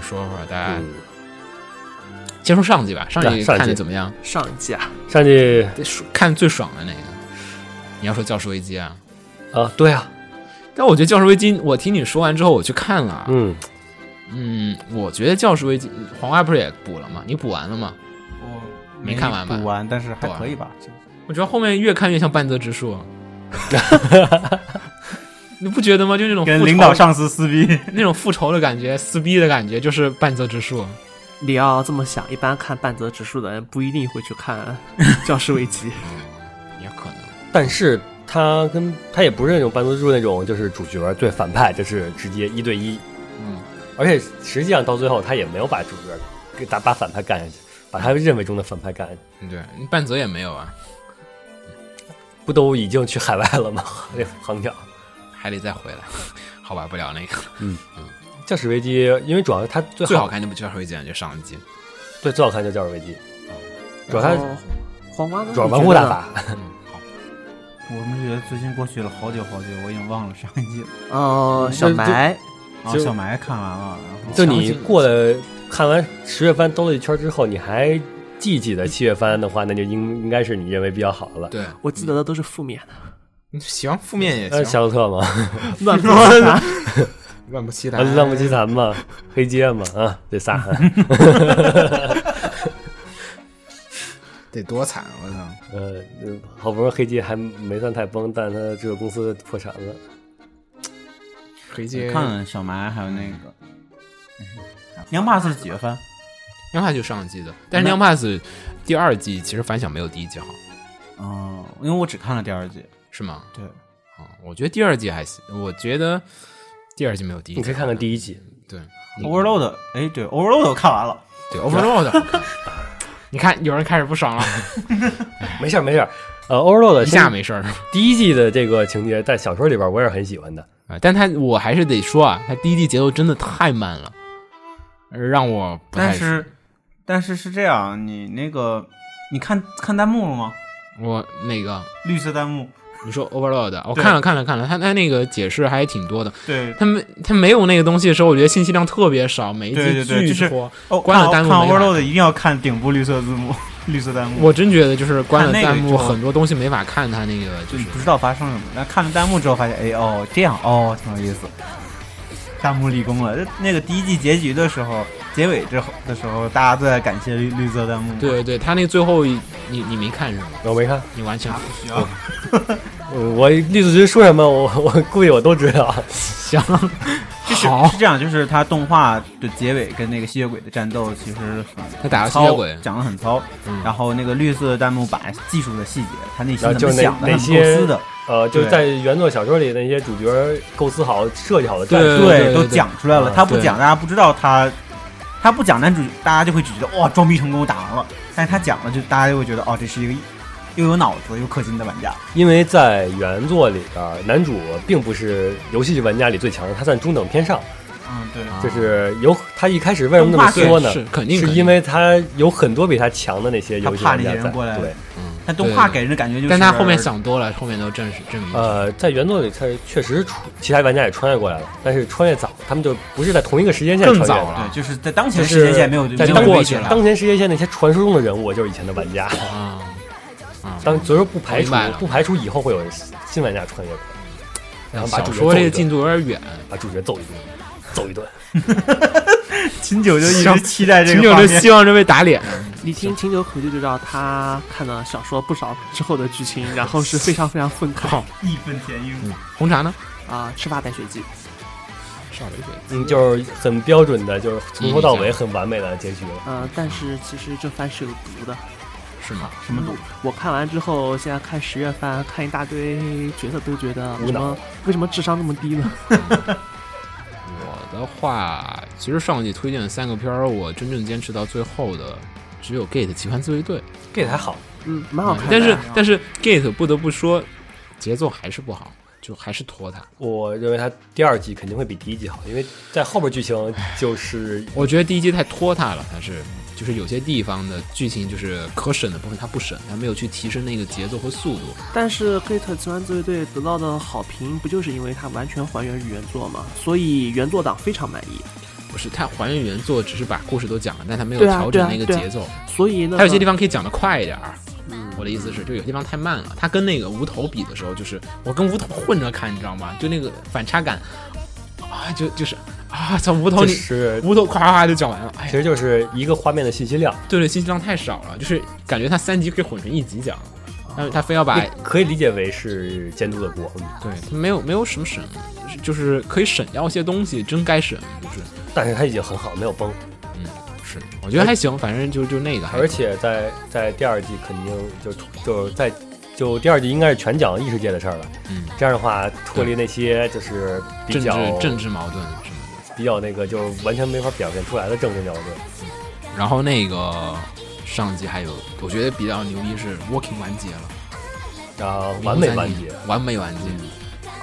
说说，大家嗯，先说上季吧，上季对上季看的怎么样？上季啊，上季看最爽的那个，你要说教师危机啊？啊，对啊，但我觉得教师危机，我听你说完之后，我去看了，嗯，嗯，我觉得教师危机黄瓜不是也补了吗？你补完了吗？我没看完吧？补完，但是还可以吧。我觉得后面越看越像半泽直树，你不觉得吗？就那种跟领导上司撕逼，那种复仇的感觉、撕逼的感觉，就是半泽直树。你要这么想，一般看半泽直树的人不一定会去看《教师危机》。也可能，但是他跟他也不是那种半泽直树那种，就是主角对反派就是直接一对一，嗯，而且实际上到最后他也没有把主角给打把反派干下去，把他认为中的反派干下去，对，半泽也没有啊，不都已经去海外了吗？那航角。还得再回来。好玩，不了那个，嗯嗯，驾驶危机，因为主要它最最好看就不驾驶危机了，就上一季。对最好看就驾驶危机，主要它黄瓜呢？主要玩物大法，嗯，好，我们觉得最近过去了好久好久，我已经忘了上一季了。呃，小埋啊，就小埋看完了，然后就你过了看完十月番兜了一圈之后，你还记记得七月番的话，那就应应该是你认为比较好的了。对，我记得的都是负面的，你喜欢负面也呃，行，夏洛特嘛，乱说的。乱不其谈，乱不其谈嘛，黑街嘛，啊，这仨，得多惨，我操！呃，好不容易黑街还没算太崩，但他这个公司破产了。黑街看看小埋，还有那个娘 pass 是几月份？央帕就上一季的，但是央 pass 第二季其实反响没有第一季好，哦，因为我只看了第二季。是吗？对，啊，我觉得第二季还行，我觉得第二季没有第一季。你可以看看第一季，对 Overload，哎，对，Overload 我看完了。对 Overload。你看，有人开始不爽了，没事儿没事儿。呃，Overload 一下没事儿第一季的这个情节在小说里边我也是很喜欢的。啊，但他我还是得说啊，他第一季节奏真的太慢了，让我不太但是，但是是这样，你那个你看看弹幕了吗？我哪个绿色弹幕，你说 Overload，我看了看了看了，他他那个解释还挺多的，对，他没他没有那个东西的时候，我觉得信息量特别少，每一集巨拖。哦，关了看看弹幕没法 Overload 一定要看顶部绿色字幕，绿色弹幕。我真觉得就是关了弹幕，很多东西没法看，他那个就是就不知道发生什么，但看了弹幕之后发现，哎哦，这样哦，挺有意思。弹幕立功了。这那个第一季结局的时候，结尾之后的时候，大家都在感谢绿绿色弹幕。对对对，他那最后你你没看是吗？我没看，你完全不需要。我我栗子君说什么，我我估计我都知道。行，就是好是这样，就是他动画的结尾跟那个吸血鬼的战斗其实很他打了吸血糙鬼，讲的很糙。嗯然后那个绿色弹幕把技术的细节，他内心怎么想的，构些思的，呃，就对在原作小说里那些主角构思好、设计好的战对术，都对都讲出来了。嗯他不讲，大家不知道他，他不讲男主，大家就会只觉得哇装逼成功打完了。但是他讲了，就大家就会觉得哦，这是一个又有脑子又氪金的玩家。因为在原作里边，男主并不是游戏玩家里最强的，他算中等偏上。嗯，对啊就是有他一开始为什么那么说呢？是肯定是因为他有很多比他强的那些游戏玩家过来对，嗯但动画给人的感觉就是，但他后面想多了，后面都证实证明。呃，在原作里，他确实出其他玩家也穿越过来了，但是穿越早，他们就不是在同一个时间线更穿越了对，就是在当前时间线没有在去了。当前时间线那些传说中的人物就是以前的玩家。啊啊，当所以说不排除不排除以后会有新玩家穿越过来，然后把小主角这个进度有点远，把主角揍一顿，揍一顿。秦九就一直期待这个秦九。就希望这被打脸。你听秦九口就知道他看了小说不少之后的剧情，然后是非常非常愤慨义愤填膺。红茶呢？啊！吃发带血记，少了一点。嗯，就是很标准的，就是从头到尾很完美的结局了。呃，但是其实这番是有毒的。是吗？什么毒？我看完之后，现在看十月番，看一大堆角色都觉得为无脑什么为什么智商那么低呢？我的话，其实上季推荐的三个片儿，我真正坚持到最后的只有《Gate 奇幻自卫队》，Gate 还好，嗯，蛮好看的。但是但是 Gate 不得不说，节奏还是不好，就还是拖沓。我认为它第二季肯定会比第一季好，因为在后边剧情就是我觉得第一季太拖沓了，它是就是有些地方的剧情就是可审的部分它不审，它没有去提升那个节奏和速度。但是《Gate 奇幻自卫队》得到的好评，不就是因为它完全还原于原作吗？所以原作党非常满意。不是它还原原作，只是把故事都讲了，但它没有调整那个节奏。所以呢，它有些地方可以讲得快一点儿。嗯我的意思是，就有些地方太慢了。他跟那个无头比的时候，就是我跟无头混着看，你知道吗？就那个反差感啊，就就是啊，操无头是无头夸夸夸就讲完了。哎其，实就是一个画面的信息量，对对，信息量太少了，就是感觉他三集可以混成一集讲，但是他非要把可以理解为是监督的锅。嗯对他没有没有什么审，就是可以省掉一些东西，真该省，就是但是他已经很好，没有崩，是，我觉得还行，反正就就那个还，而且在在第二季肯定就就在就第二季应该是全讲异世界的事儿了。嗯，这样的话脱离那些就是比政治较政治矛盾什么的。比较那个就完全没法表现出来的政治矛盾。嗯然后那个上季还有，我觉得比较牛逼是 Working 完结了，然后完美完结，完美完结，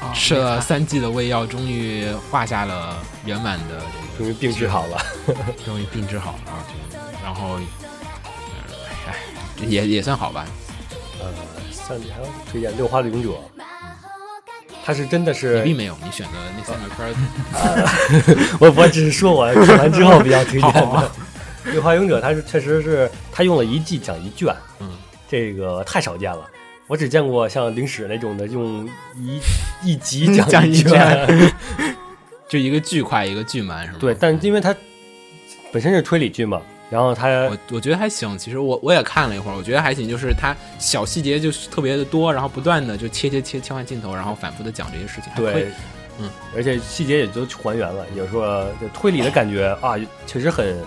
啊吃了三季的胃药，终于画下了圆满的这个，终于病治好了。终于病治好了，就然后，呃哎，也也算好吧。呃，三集还有推荐《六花的勇者》，他是真的你是并没有，你选的那三个片儿，我我只是说我看完之后比较推荐 好的。六花勇者，他是确实是他用了一季讲一卷，嗯，这个太少见了。我只见过像灵史那种的，用一一集讲讲一卷。卷就一个巨快，一个巨慢，是吗？对，但因为它本身是推理剧嘛，然后它我我觉得还行，其实我我也看了一会儿，我觉得还行，就是它小细节就是特别的多，然后不断的就切切切切换镜头，然后反复的讲这些事情，还可以对，嗯，而且细节也都还原了，有时候就推理的感觉啊，确实很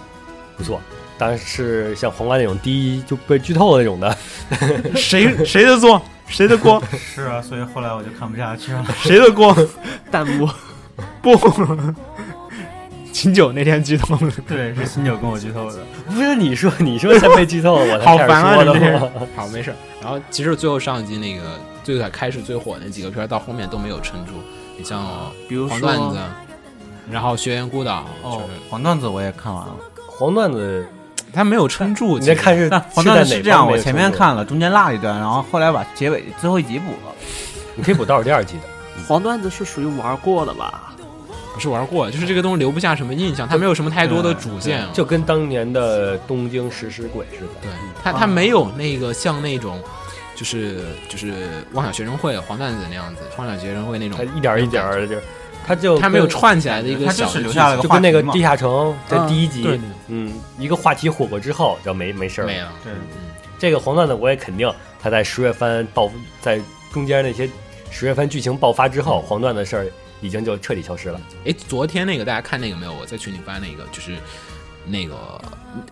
不错。但是像黄瓜那种第一就被剧透的那种的，谁谁的错，谁的锅，是啊，所以后来我就看不下去了。谁的锅？弹幕 不，秦九那天剧透了，对，是新九跟我剧透的。不是你说你说才被剧透了，我好烦啊！说你。好没事。然后其实最后上一季那个最开始最火那几个片儿到后面都没有撑住，你像比如说黄段子，然后学员孤岛，哦就是，黄段子我也看完了。黄段子，他没有撑住。你在看是但黄段子是这样，我前面看了，中间落了一段，然后后来把结尾最后一集补了。你可以补倒数第二季的。黄段子是属于玩过的吧？不是玩过，就是这个东西留不下什么印象，它没有什么太多的主线。就跟当年的东京食尸鬼似的。对。它，它没有那个像那种，就是就是妄想学生会黄段子那样子，妄想学生会那种他，一点儿一点儿的就，他就它没有串起来的一个小的剧是留下了就跟那个地下城在嗯第一集，对。嗯，一个话题火过之后就没没事儿了。没了。对，这个黄段子我也肯定，他在十月番到，在中间那些十月份剧情爆发之后，黄段的事儿已经就彻底消失了。哎，昨天那个大家看那个没有？我在群里发那个，就是那个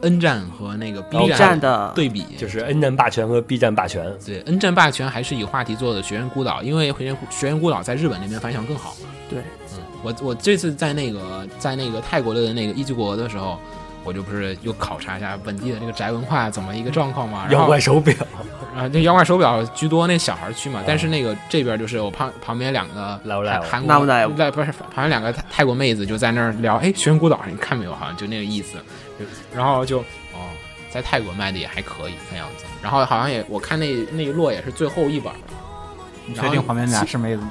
N 站和那个 B 一战的对比，就是 N 站霸权和 B 站霸权，对 N 站霸权还是以话题做的《学院孤岛》，因为《学院学院孤岛》在日本那边反响更好。对，嗯，我我这次在那个在那个泰国的那个一级国的时候，我就不是又考察一下本地的这个宅文化怎么一个状况嘛，然妖怪手表，啊，那妖怪手表居多，那小孩区嘛。但是那个这边就是我旁旁边两个来不来韩那不不是旁边两个泰泰国妹子就在那儿聊，哎，玄孤岛你看没有？好像就那个意思。然后就哦，在泰国卖的也还可以看样子。然后好像也我看那那一摞也是最后一本了，你确定旁边俩是妹子吗？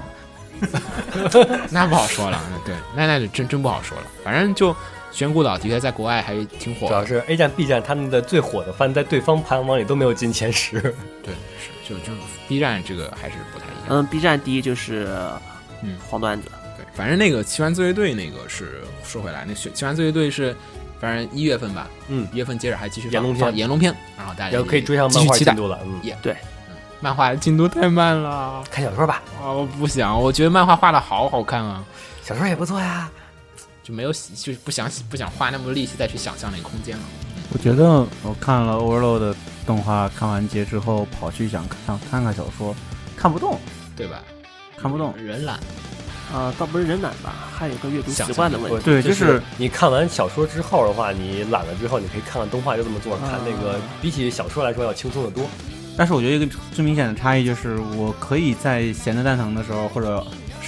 那不好说了。嗯对，那那就真真不好说了。反正就玄孤岛的确在国外还挺火的。主要是 A 站、B 站他们的最火的番在对方排行榜里都没有进前十。对，是就就 B 站这个还是不太一样。嗯，B 站第一就是嗯黄段子，对，反正那个奇幻自卫队那个是说回来，那奇奇幻自卫队是反正一月份吧，嗯，一月份接着还继续炎龙炎龙篇，然后大家然后可以追上漫。画进度了。嗯，也对漫画进度太慢了看小说吧，啊！我不想，我觉得漫画画的好好看啊，小说也不错呀。就没有就是不想不想花那么多力气再去想象那个空间了。我觉得我看了 Overload 的动画，看完结之后跑去想看看看小说，看不动，对吧？看不动。人懒，啊，倒不是人懒吧，还有一个阅读习惯的问题。对，就就是你看完小说之后的话，你懒了之后，你可以看看动画，就这么做，看那个比起小说来说要轻松的多。但是我觉得一个最明显的差异就是，我可以在闲得蛋疼的时候或者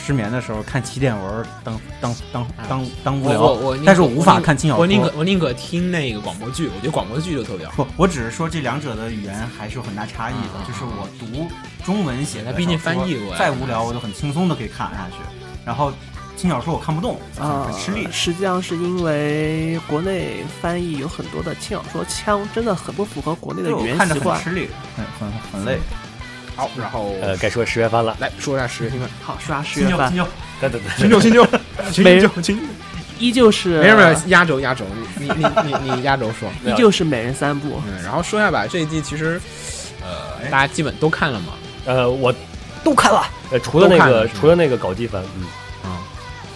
失眠的时候看起点文当当当当当无聊，我但是我无法看轻小说我宁可。我宁可听那个广播剧，我觉得广播剧就特别好。不，我只是说这两者的语言还是有很大差异的。嗯就是我读中文写的毕竟翻译过再无聊我都很轻松的可以看下去。然后轻小说我看不动，很啊很吃力。实际上是因为国内翻译有很多的轻小说腔，真的很不符合国内的语对我看着言习惯。很吃力，很很很累。好，然后呃，该说十月番了。来说一下十月新闻。好，说下十月份，牛，对对对，秦九，秦九，秦 没九，秦。依旧是没有没有，压轴压轴，你你你你你压轴说。依旧是每人三部。嗯，然后说一下吧，这一季其实，呃，大家基本都看了嘛。呃，我都看了，呃，除了那个了除了那个搞基番，嗯，啊，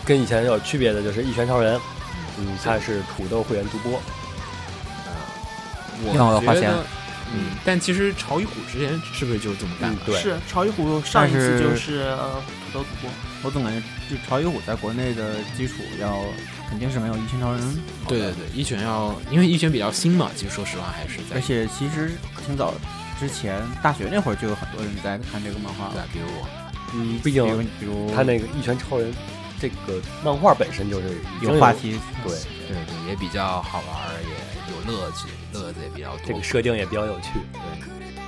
跟以前有区别的就是《一拳超人》，嗯，它是土豆会员独播，我花钱觉得，嗯，但其实潮与虎之前是不是就这么干对，是潮与虎上一次就是呃土豆主播，我总感觉就潮与虎在国内的基础要肯定是没有一拳超人好对对对，一拳要，因为一拳比较新嘛，其实说实话还是在。而且其实挺早之前，大学那会儿就有很多人在看这个漫画了，，对比如我，嗯，毕比如竟比如。他那个《一拳超人》这个漫画本身就是有话，题，对，对对，也比较好玩儿，乐趣，乐子也比较多。这个设定也比较有趣，对，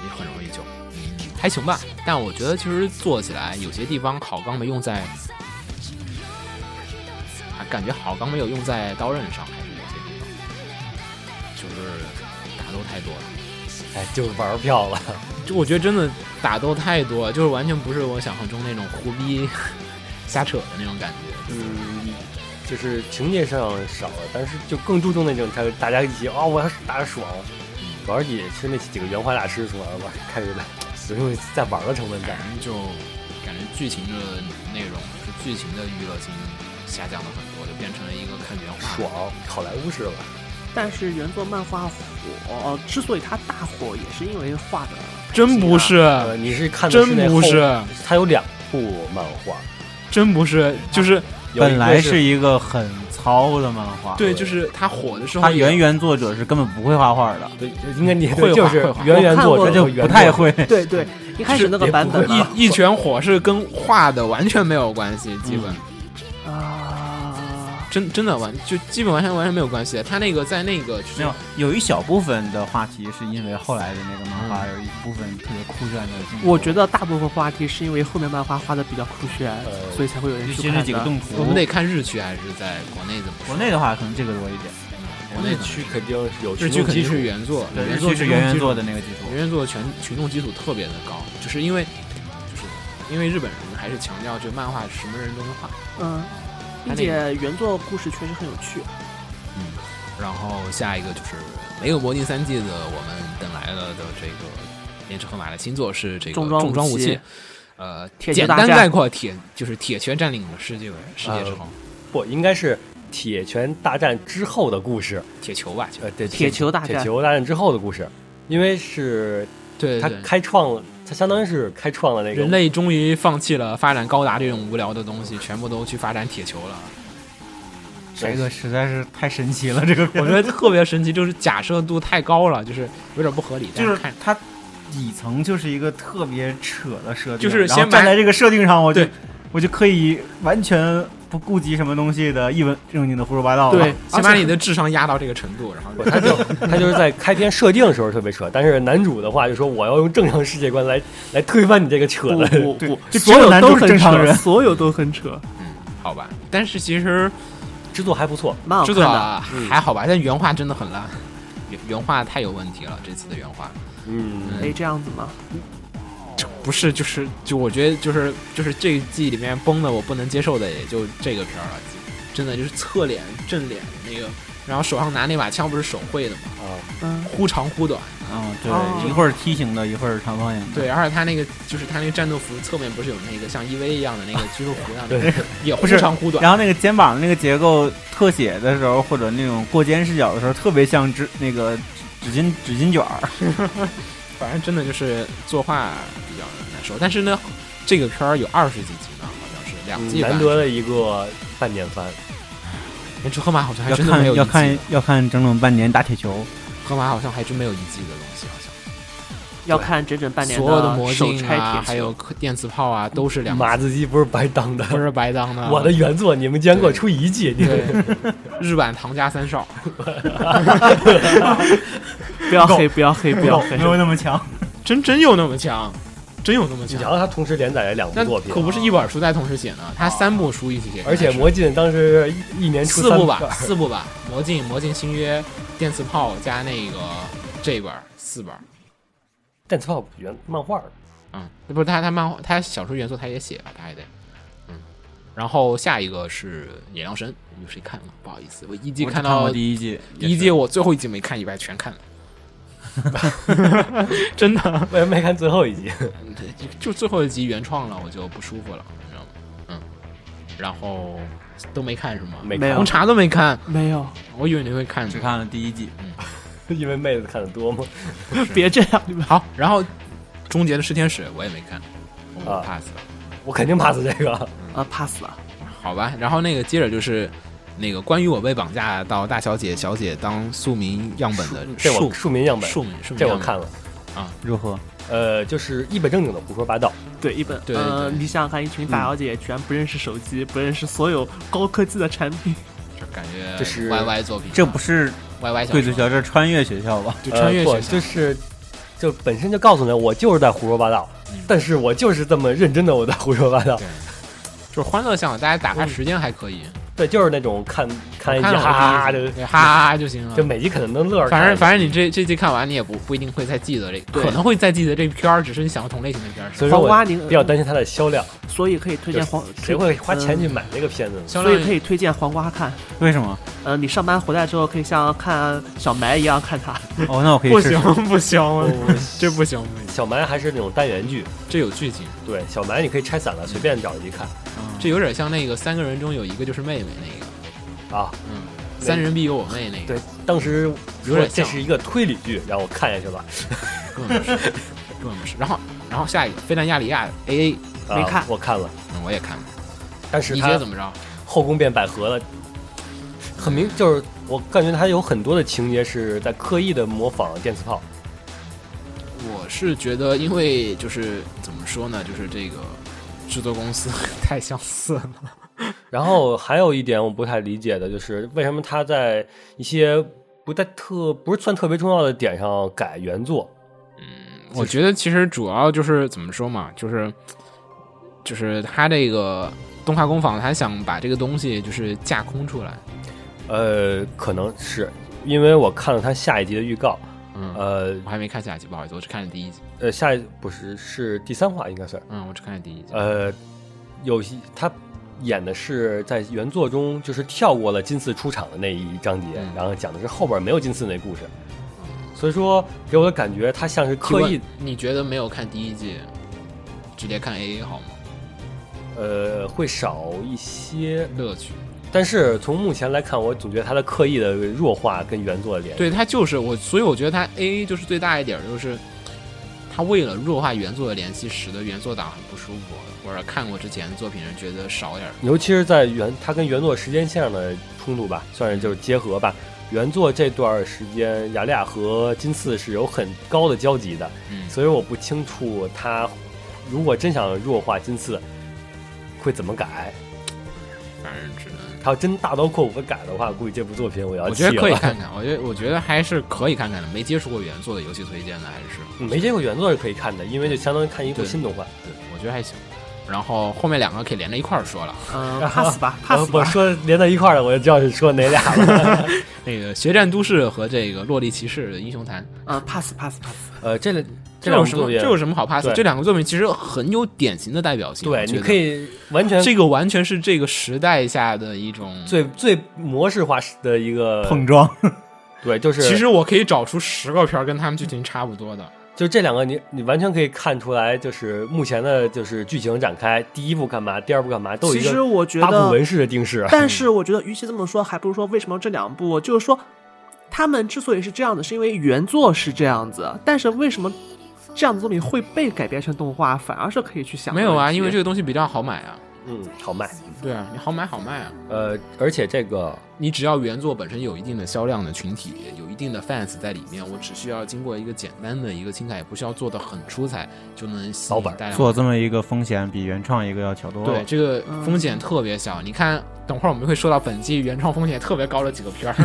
也很容易就，嗯，还行吧。但我觉得其实做起来有些地方好钢没用在，还感觉好钢没有用在刀刃上，还是有些地方，就是打斗太多了。哎，就是玩票了，就我觉得真的打斗太多，就是完全不是我想象中那种胡逼瞎扯的那种感觉。嗯，就是情节上少了，但是就更注重那种他大家一起啊、我要打得爽，主要也是那几个原画大师说完了，开始了有种在玩的成分在。反。正就感觉剧情的内容，就剧情的娱乐性下降了很多，就变成了一个看原画爽，好莱坞式了。但是原作漫画火，之所以它大火，也是因为画的真不是，呃，你是看的是真不是，它有两部漫画，真不是，就是本来是是一个很糙的漫画，对，就是他火的时候他，原原作者是根本不会画画的，对，应该你会画原原作者就不太会。对对，一开始那个版本啊一一拳火是跟画的完全没有关系，基本、啊，真真的完就基本完全完全没有关系。他那个在那个就是没有，有一小部分的话题是因为后来的那个漫画嗯有一部分特别酷炫的。我觉得大部分话题是因为后面漫画画的比较酷炫，呃所以才会有人去看的。几个动图，我们得看日区还是在国内怎么国内的话可能这个多一点，国内区肯定是有日区肯定群众基础是原作，对，原作是原原作的那个基础。原作的群众基础特别的高，就是因为就是因为日本人还是强调就漫画什么人都能画，嗯，并且原作故事确实很有趣。嗯，然后下一个就是没有魔镜三季的我们等来了的这个连池河马的新作是这个重装武器器。呃，简铁球大战单概括，铁就是铁拳占领了世界世界之后，不应该是铁拳大战之后的故事，铁球吧，呃，对，铁球大战铁球大战之后的故事，因为是他对对对，开创了，他相当于是开创了那个人类终于放弃了发展高达这种无聊的东西，全部都去发展铁球了。这个实在是太神奇了，这个我觉得特别神奇，就是假设度太高了，就是有点不合理。但就是看它底层就是一个特别扯的设定，就是先站在这个设定上，我就对我就可以完全不顾及什么东西的一文正经的胡说八道了。对，先把你的智商压到这个程度，然后 他就他就是在开篇设定的时候特别扯，但是男主的话就说我要用正常世界观来来推翻你这个扯不的，对不不，就 所有有男主是都很扯正常人所有都很扯，嗯好吧。但是其实制作还不错。蛮好看的。制作啊嗯还好吧，但原画真的很烂，原原画太有问题了。这次的原画嗯，可以这样子吗？不是就是就我觉得就是就是这一季里面崩的我不能接受的也就这个片儿了，真的就是侧脸正脸那个，然后手上拿那把枪不是手绘的吗？啊，嗯，忽长忽短。嗯，对，哦一会儿梯形的，一会儿长方形的。对，而且他那个就是他那个战斗服侧面不是有那个像 EV 一样的那个肌肉服一样的，对也忽不是长忽短。然后那个肩膀的那个结构特写的时候，或者那种过肩视角的时候，特别像纸那个纸巾纸巾卷儿。反正真的就是作画比较难受。但是呢，这个片儿有二十几集呢，好像是两季。嗯难得的一个半年番，连出河马好像还要真的没有一季看要看要看整整半年打铁球。河马好像还真没有一季的东西，好像 要看整整半年所有的魔手镜啊，拆铁还有电磁炮啊，都是两马子鸡不是白当的。不是白当的。我的原作你们竟然给我出一季，日版唐家三少，不要黑，不要黑，不要黑没。有那么强。真真有那么强？真有那么强。然后？他同时连载了两部那作品，可不是一本书在同时写呢，他三部书一起写，而且魔镜当时一一年出三四部吧，四部吧，魔镜、魔镜新约、电磁炮加那个这本儿四本儿。电磁炮原漫画儿嗯，不是他他漫画他小说元素他也写了，他也得，嗯。然后下一个是野良神，有谁看了？不好意思，我一季看看到第一季，第一季，我最后一季没看以外全看了，真的，我也没看最后一集？就就最后一集原创了，我就不舒服了，你知道吗？嗯。然后都没看是吗？没红茶都没看，没有，我以为你会看只看了第一季。嗯 因为妹子看的多吗？别这样，你们好，然后终结的十天使我也没看，我啊 pass 了。我肯定 pass 这个。啊 pass 了。好吧，然后那个接着就是那个关于我被绑架到大小姐小姐当庶民样本的这庶我庶民样本，庶民庶民这我看了。啊。如何？呃，就是一本正经的胡说八道。对，一本对呃，对。你想想看，一群大小姐居然不认识手机，不认识所有高科技的产品，就感觉这是 YY 作品，这不是 YY 小贵族学校，这是穿越学校吧？就穿越学校。就是就本身就告诉你，我就是在胡说八道，嗯。但是我就是这么认真的我在胡说八道。对，就是欢乐向，大家打发时间还可以，对，就是那种看看一集哈哈哈就哈哈哈就行了就。每集可能能乐。反正反正你这这集看完，你也不不一定会再记得这，个可能会再记得这片儿，只是你想要同类型的片儿。所以说我黄瓜您比较担心它的销量，所以可以推荐黄，谁会花钱去嗯买这个片子呢？所以可以推荐黄瓜看。为什么？呃，你上班回来之后，可以像看小埋一样看它。哦，那我可以不行。不行，这不行，小埋还是那种单元剧，这有剧情。对，小埋你可以拆散了，随便找一集看这有点像那个三个人中有一个就是妹妹那个，啊。嗯，三人必有我妹那个，对，当时有点像这是一个推理剧，让我看下去了。根本不是，根本不是。然后，然后下一个《飞弹亚里亚》A A，啊没看我看了，嗯，我也看了。但是它你觉得怎么着？后宫变百合了，很明就是我感觉他有很多的情节是在刻意的模仿电磁炮。我是觉得，因为就是怎么说呢，就是这个制作公司 太相似了。然后还有一点我不太理解的就是，为什么他在一些不太特不是算特别重要的点上改原作？嗯我觉得其实主要就是怎么说嘛，就是就是他这个动画工坊，他想把这个东西就是架空出来。呃，可能是因为我看了他下一集的预告，嗯，呃我还没看下集，不好意思，我只看了第一集。呃，下一不是是第三话应该算，嗯，我只看了第一集。呃，有些他演的是在原作中就是跳过了金次出场的那一章节，嗯然后讲的是后边没有金次那故事，所以说给我的感觉他像是刻意你觉得没有看第一季，直接看 A A 好吗？呃会少一些，乐趣。但是从目前来看，我总觉得他的刻意的弱化跟原作的联系。对他就是我，所以我觉得他 A A 就是最大一点就是，他为了弱化原作的联系，使得原作党很不舒服，或者看过之前的作品人觉得少点儿。尤其是在原他跟原作时间线上的冲突吧，算是就是结合吧。原作这段时间，雅利亚和金次是有很高的交集的，嗯，所以我不清楚他如果真想弱化金次，会怎么改。他要真大刀阔斧地改的话，估计这部作品我要气我觉得可以。看看，我觉得我觉得还是可以看看的。没接触过原作的游戏推荐的还是，没接触过原作是可以看的，因为就相当于看一部新动画。对我觉得还行。然后后面两个可以连在一块儿说了。嗯，pass 吧呃，pass 吧。我说连在一块儿了，我就知道是说哪俩了。那个《决战都市》和这个《洛丽骑士的英雄坛》，啊，pass pass pass。呃，这个这有什么？这有什么好 pass？这两个作品其实很有典型的代表性。对，你可以完全这个完全是这个时代下的一种。最最模式化的一个碰撞，对，就是其实我可以找出十个片儿跟他们剧情差不多的。就这两个你你完全可以看出来，就是目前的就是剧情展开，第一部干嘛，第二部干嘛，都有其实一个我觉得，八部文式的定式。但是我觉得，与其这么说，还不如说为什么这两部，就是说，他们之所以是这样子，是因为原作是这样子，但是为什么这样的作品会被改编成动画，反而是可以去想没有啊，因为这个东西比较好买啊。嗯，好卖。对啊，你好买好卖啊。呃，而且这个你只要原作本身有一定的销量的群体，有一定的 fans 在里面，我只需要经过一个简单的一个清改，也不需要做的很出彩，就能吸老板引大量做这么一个风险比原创一个要小多了。对，这个风险特别小。你看，等会儿我们会说到本季原创风险特别高的几个片儿，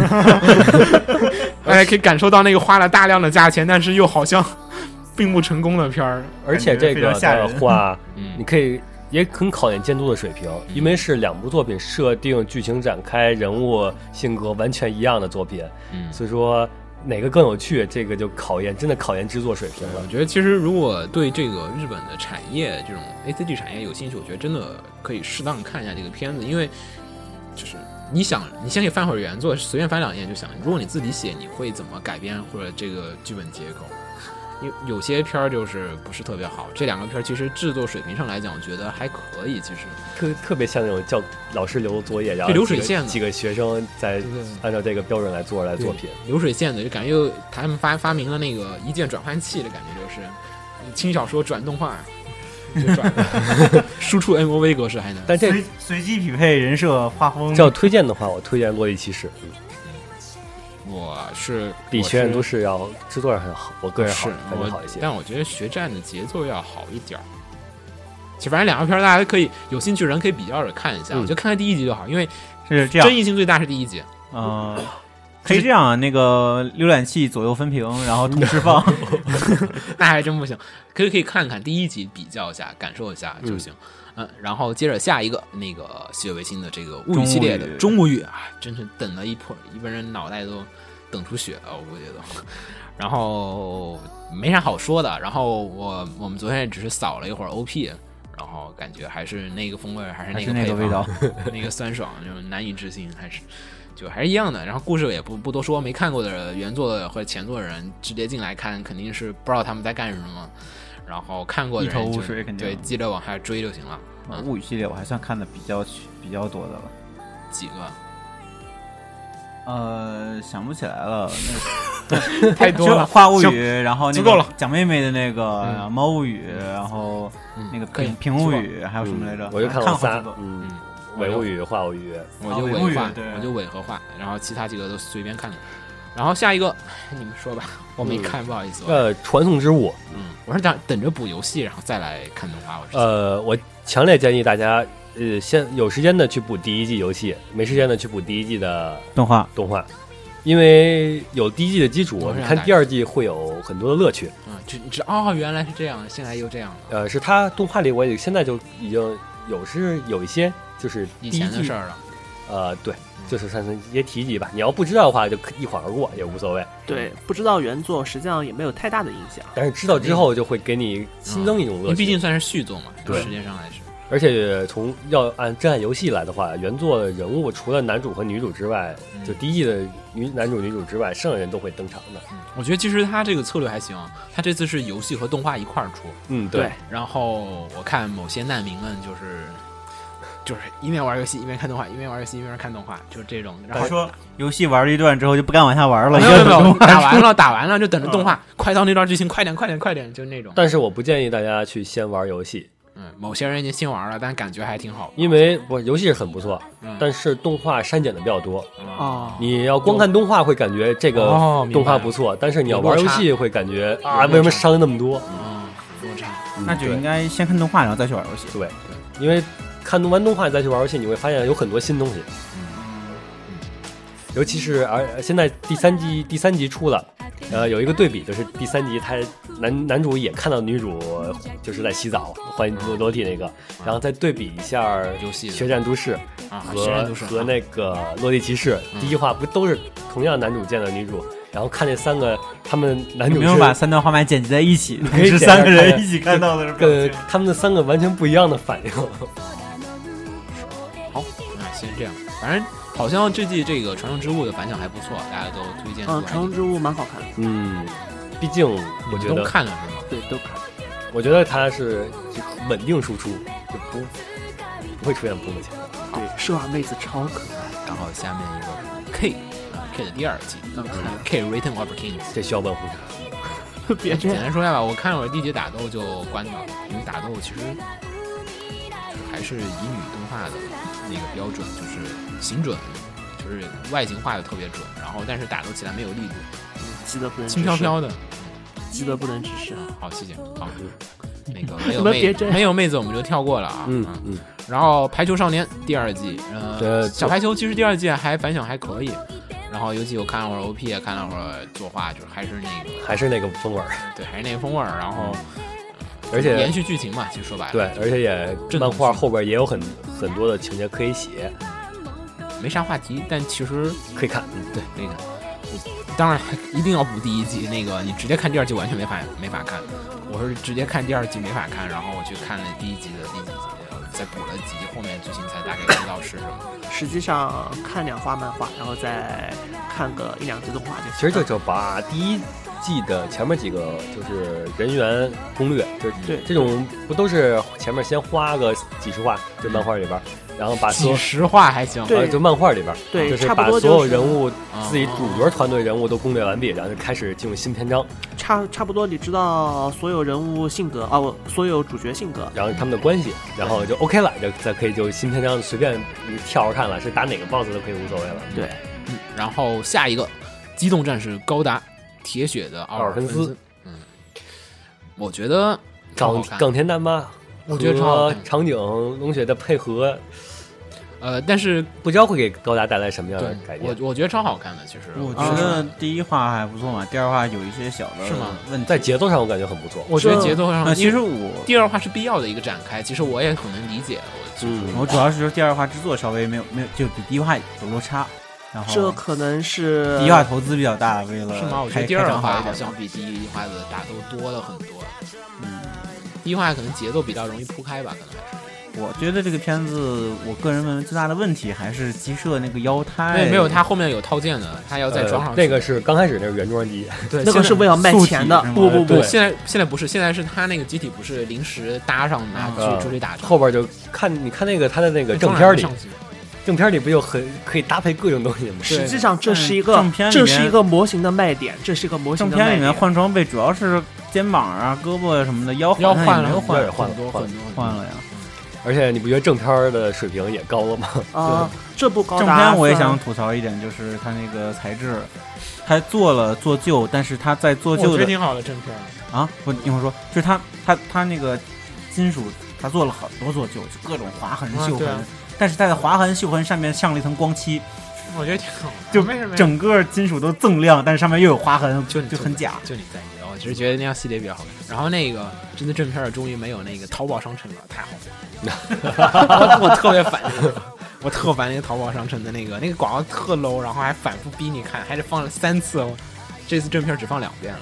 大家可以感受到那个花了大量的价钱，但是又好像并不成功的片儿。而且这个的话，嗯你可以也很考验监督的水平，因为是两部作品设定、剧情展开、人物性格完全一样的作品，嗯，所以说哪个更有趣，这个就考验真的考验制作水平了我。觉得其实如果对这个日本的产业这种 A C G 产业有兴趣，我觉得真的可以适当看一下这个片子，因为就是你想，你先给翻会儿原作，随便翻两页就想，如果你自己写，你会怎么改编或者这个剧本结构？有有些片儿就是不是特别好，这两个片儿其实制作水平上来讲，我觉得还可以。其实特特别像那种教老师留作业，然后对流水线的几个学生在按照这个标准来做来作品。流水线的，就感觉又他们发发明了那个一键转换器的感觉，就是轻小说转动画，就转 输出 MOV 格式还能。但这随随机匹配人设画风，要推荐的话，我推荐《洛丽骑士》，嗯我是比《学院都市》要制作上还好，我个人好是我感觉好一些。但我觉得学战的节奏要好一点儿。其实反正两个片儿大家可以有兴趣的人可以比较着看一下，嗯我就看看第一集就好，因为是这样争，议性最大是第一集。呃，可以这样啊，那个浏览器左右分屏，然后同时放，那还真不行，可以可以看看第一集，比较一下，感受一下就行。嗯，然后接着下一个那个西野维新的这个物语系列的中中物语啊，真是等了一破一般人脑袋都 等出血了，我估计都。然后没啥好说的，然后我我们昨天也只是扫了一会儿 OP，然后感觉还是那个风味，还是那个那个味道，那个酸爽，就是难以置信，还是就还是一样的。然后故事也不不多说，没看过的原作的或者前作的人直接进来看，肯定是不知道他们在干什么。然后看过的人一头雾就水肯定。对，记着往下追就行了。呃物语系列我还算看的比较比较多的了。几个？呃，想不起来了，太多了，行画物语，然后那足够了。个蒋妹妹的那个嗯。猫物语，然后嗯。那个平平物语，还有什么来着？嗯我就看看了三个，嗯嗯，伪物语、化物语，我就哦伪画，伪物语对。我就伪和画，然后其他几个都随便看的。然后下一个你们说吧，我没嗯看，不好意思。呃，传送之物，嗯，我是等等着补游戏，然后再来看动画。我是呃，我强烈建议大家，呃，先有时间的去补第一季游戏，没时间的去补第一季的动画动画，因为有第一季的基础看第二季会有很多的乐趣。嗯，这这哦，原来是这样，现在又这样了，呃，是他动画里我也现在就已经有是有一些就是第以一季前的事儿了。呃，对，就是算是一些提及吧。你要不知道的话，就一晃而过也无所谓。对，不知道原作实际上也没有太大的影响。但是知道之后，就会给你新增一种乐趣。毕竟算是续作嘛，对时间上来是。而且从要按真爱游戏来的话，原作的人物除了男主和女主之外，嗯就第一季的女男主女主之外，剩下人都会登场的。我觉得其实他这个策略还行，他这次是游戏和动画一块儿出，嗯，对，然后我看某些难民们就是就是一面玩游戏一面看动画，一面玩游戏一面看动画，就是这种。然后说游戏玩了一段之后就不敢往下玩了，没有没有打完了打完了就等着动画，快到那段剧情，快点快点快点，就那种。但是我不建议大家去先玩游戏，嗯，某些人已经先玩了，但感觉还挺好。因为不游戏是很不错，嗯但是动画删减的比较多。哦，你要光看动画会感觉这个动画不错，但是你要玩游戏会感觉啊，为什么删了那么多？嗯，落差。嗯那就应该先看动画，然后再去玩游戏。对，因为看完动画再去玩游戏，你会发现有很多新东西。尤其是而现在第三季第三集出了，呃，有一个对比，就是第三集他男男主也看到女主就是在洗澡换裸裸体那个，然后再对比一下游戏的决战都市啊，和和那个落地骑士，嗯第一话不都是同样男主见到女主，然后看那三个他们男主是没有把三段画面剪辑在一起？是三个人一起看到的是跟表情他们的三个完全不一样的反应。先这样。反正好像这季这个《传说之物》的反响还不错，大家都推荐嗯，传说之物蛮好看的，嗯，毕竟我觉得都得，看了是吗？对，都看。我觉得它是就稳定输出，就不不会出现崩的情况。对，射瓦妹子超可爱。然后下面一个 K 啊 K 的第二季，嗯 K Return of Kings。这需要问护士。别这样，简单说一下吧，我看了会儿第一集打斗就关掉了，因为打斗其实就还是以女动画的那个标准，就是形准，就是外形画的特别准，然后但是打斗起来没有力度，记得不能轻飘飘的。记得不能直视。好，谢谢。好，那个没有 妹没有妹子我们就跳过了啊。嗯嗯，然后《排球少年》第二季，呃，小排球其实第二季还反响还可以，然后尤其我看了会儿 OP，也看了会儿作画，就是还是那个还是那个风味儿，对，还是那个风味儿。然后而且延续剧情嘛，其实说白了，对，而且也正漫画后边也有很很多的情节可以写，没啥话题，但其实可以看。嗯对可以看。当然一定要补第一季，那个你直接看第二季完全没法没法看。我是直接看第二季没法看，然后我去看了第一集的第几集，再补了几集后面剧情才大概知道是什么。实际上看两话漫画，然后再看个一两集动画就行其实就就把第一季的前面几个就是人员攻略，就是对。这种不都是前面先花个几十话，就漫画里边，然后把所有几十话还行，就漫画里边，对就是差不多把所有人物啊自己主角团队人物都攻略完毕，然后就开始进入新篇章，差差不多，你知道所有人物性格啊，我所有主角性格，然后他们的关系，然后就 OK 了，就再可以就新篇章随便你跳着看了，是打哪个 BOSS 都可以无所谓了。对，嗯，然后下一个机动战士高达铁血的奥尔芬斯，嗯，我觉得冈冈田大妈，我觉得超好看长井龙雪的配合，呃，但是不知道会给高达带来什么样的改变。我我觉得超好看的，其实我啊觉得第一话还不错嘛，第二话有一些小的是吗问题。在节奏上我感觉很不错。我觉得节奏上，呃，其实我第二话是必要的一个展开，其实我也很能理解，我嗯我主要是说第二话制作稍微没有没有就比第一话有落差，然后这可能是第一话投资比较大，为了是吗？我觉得第二话好像比第一话的打斗多了很多，嗯，第一话可能节奏比较容易铺开吧，可能还是。我觉得这个片子，我个人认为最大的问题还是鸡舍那个腰胎，对，没有，它后面有套件的，它要再装上去。呃那个是刚开始那个原装机，对，那个是为了卖钱的。不不不，，现在现在不是，现在是它那个机体不是临时搭上拿呃去出去打仗，后边就看你看那个他的那个正片里，正片里不就很可以搭配各种东西吗？实际上这是一个正片里面这是一个模型的卖点，这是一个模型正片里面。换装备主要是肩膀啊、胳膊什么的，腰腰换了腰也换了换了很多很多换了呀。而且你不觉得正片的水平也高了吗？啊，这不高正片我也想吐槽一点，就是它那个材质，它做了做旧，但是它在做旧的觉得挺好的正片。啊，不，一会儿说，就是它它它那个金属，它做了很多做旧，就各种划痕啊锈痕但是它的划痕锈痕上面上了一层光漆，我觉得挺好，就没什么，整个金属都锃亮，但是上面又有划痕，就就很假。就你在意，我只是觉得那样系列比较好看。然后那个真的正片儿终于没有那个淘宝商城了，太好了！我 我特别烦那个，我特烦那个淘宝商城的那个那个广告特 low，然后还反复逼你看，还是放了三次，我这次正片儿只放两遍了。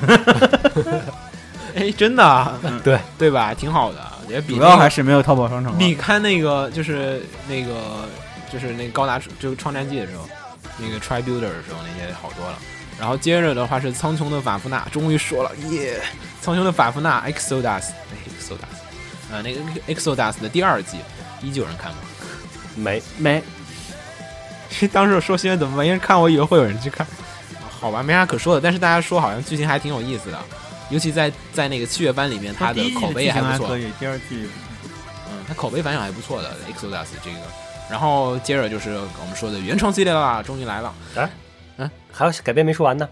哎，真的啊，对对吧？挺好的，我觉得比主要还是没有淘宝商城了。你看那个就是那个就是那个高达就是创战记的时候，那个 Try Builder 的时候那些好多了。然后接着的话是苍穹的法夫纳，终于说了耶！苍穹的法夫纳 Exodus，哎 Exodus，呃那个 Exodus 的第二季，依旧有人看吗？没，没 当时我说新闻怎么没人看，我以为会有人去看。好吧，没啥可说的，但是大家说好像剧情还挺有意思的，尤其在在那个七月班里面，它第一季的口碑也还不错可。以，第二季嗯，它口碑反响还不错的 Exodus 这个。然后接着就是我们说的原创系列啦，终于来了。还有改编没说完呢。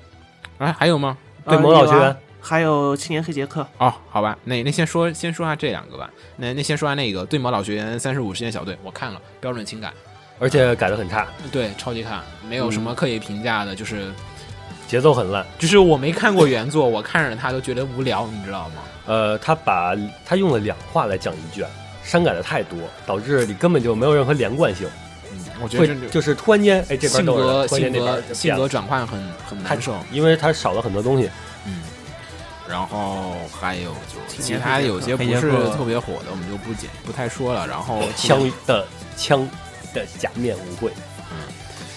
哎，还有吗？对魔导学员还有青年黑杰克，哦，好吧，那那先说先说下这两个吧。那那先说下那个《对魔导学员三十五实验小队》，我看了，标准情感，而且改的很差，对，超级差，没有什么可以评价的，就是节奏很烂。就是我没看过原作，我看着它都觉得无聊，你知道吗？呃，他把他用了两话来讲一卷，删改的太多，导致你根本就没有任何连贯性，嗯，我觉得就是突然间，哎，这边性格性格性格转换很很难受。因为他少了很多东西。嗯，然后还有就其他有些不是特别火的，我们就不解不太说了。然后枪的枪的假面舞会，嗯，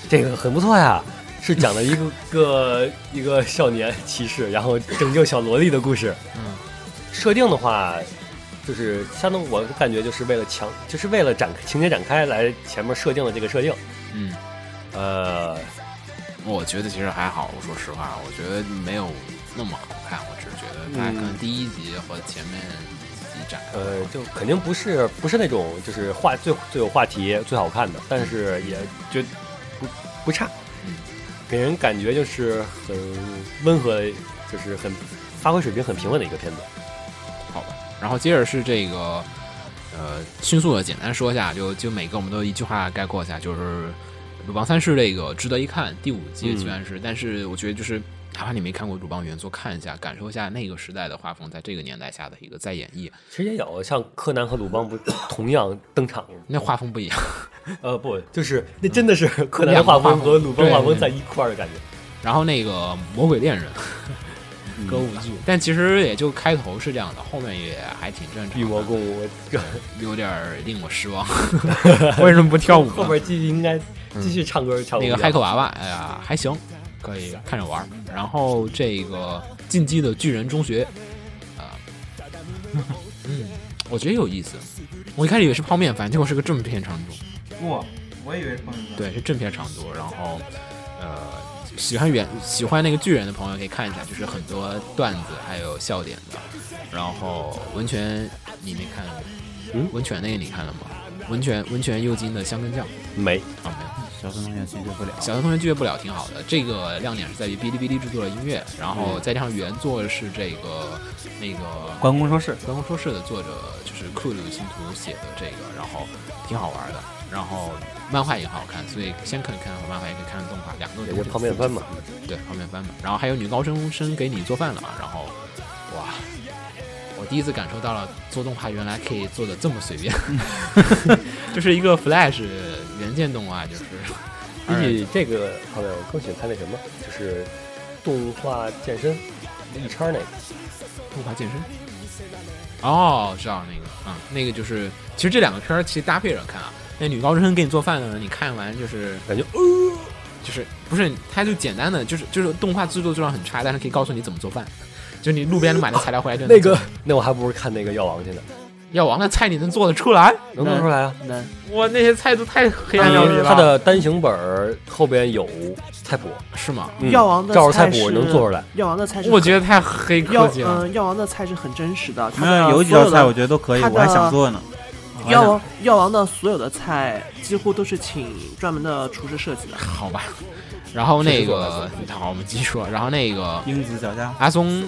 这个很不错呀，是讲了一个个一个少年骑士，然后拯救小萝莉的故事。嗯，设定的话，就是相当我感觉就是为了强，就是为了展情节展开来前面设定的这个设定。嗯，呃，我觉得其实还好。我说实话，我觉得没有那么好看。我只是觉得它可能第一集和前面几集展开呃，就肯定不是不是那种就是话最最有话题最好看的，但是也就不不差，嗯，给人感觉就是很温和，就是很发挥水平很平稳的一个片子。好吧。然后接着是这个，呃，迅速的简单说一下，就就每个我们都一句话概括一下，就是鲁邦三世这个值得一看，第五季嗯虽然是，但是我觉得就是哪怕你没看过鲁邦原作，看一下，感受一下那个时代的画风，在这个年代下的一个再演绎，其实也有像柯南和鲁邦不同样登场，那画风不一样。呃，不，就是那真的是柯南画风和鲁邦画风在一块儿的感觉。然后那个魔鬼恋人嗯歌舞剧，但其实也就开头是这样的，后面也还挺正常的。御魔共舞，有点令我失望，为什么不跳舞？后面继续应该继续唱歌跳舞。那个骇客娃娃，哎呀，还行，可以看着玩。然后这个进击的巨人中学，啊、嗯，我觉得有意思。我一开始以为是泡面反正，结果是个正片长度，哇，我以为是朋友们。对，是正片长度。然后，呃，喜欢原喜欢那个巨人的朋友可以看一下，就是很多段子还有笑点的。然后温泉你没看？嗯温泉那个你看了吗？温泉温泉右京的香根酱没，啊没有。小学同学拒绝不了。小学同学拒绝不了，挺好的。这个亮点是在于哔哩哔哩制作的音乐，然后再加上原作是这个那个关公说事，关公说事的作者就是库鲁星图写的这个，然后挺好玩的。然后漫画也很好看，所以先可以看漫画，也可以看动画，两个都也就是泡面番嘛。对，泡面番嘛。然后还有女高中生给你做饭了，然后哇，我第一次感受到了做动画原来可以做的这么随便，就是一个 Flash 原件动画，就是比起这个方面，我更喜欢看那什么，就是动画健身一叉那个。动画健身。哦，知道那个，嗯，那个就是，其实这两个片儿其实搭配着看啊。那女高中生给你做饭的时候，你看完就是感觉就是不是，它就简单的就是就是动画制作质量很差，但是可以告诉你怎么做饭，就你路边买的材料回来就能做那个，那我还不如看那个药王去呢，药王的菜你能做得出来？能做出来啊。能哇，那些菜都太黑暗料理了。他的单行本后边有菜谱，是吗？嗯药王的照着菜谱能做出来。药王的菜是我觉得太黑科药技了。嗯，药王的菜是很真实的，它没的有有几道菜我觉得都可以，我还想做呢。药王药王的所有的菜几乎都是请专门的厨师设计的。好吧。然后那个，好，我们继续说。然后那个英子脚下，阿松，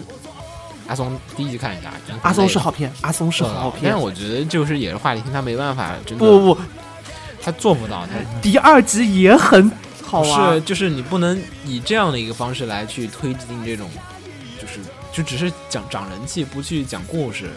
阿松第一集看一下，真阿松是好好片，阿松是好片但是。我觉得就是也是话题性，他没办法，真的不不不，他做不到，他第二集也很好是。就是你不能以这样的一个方式来去推进这种，就是就只是讲涨人气，不去讲故事，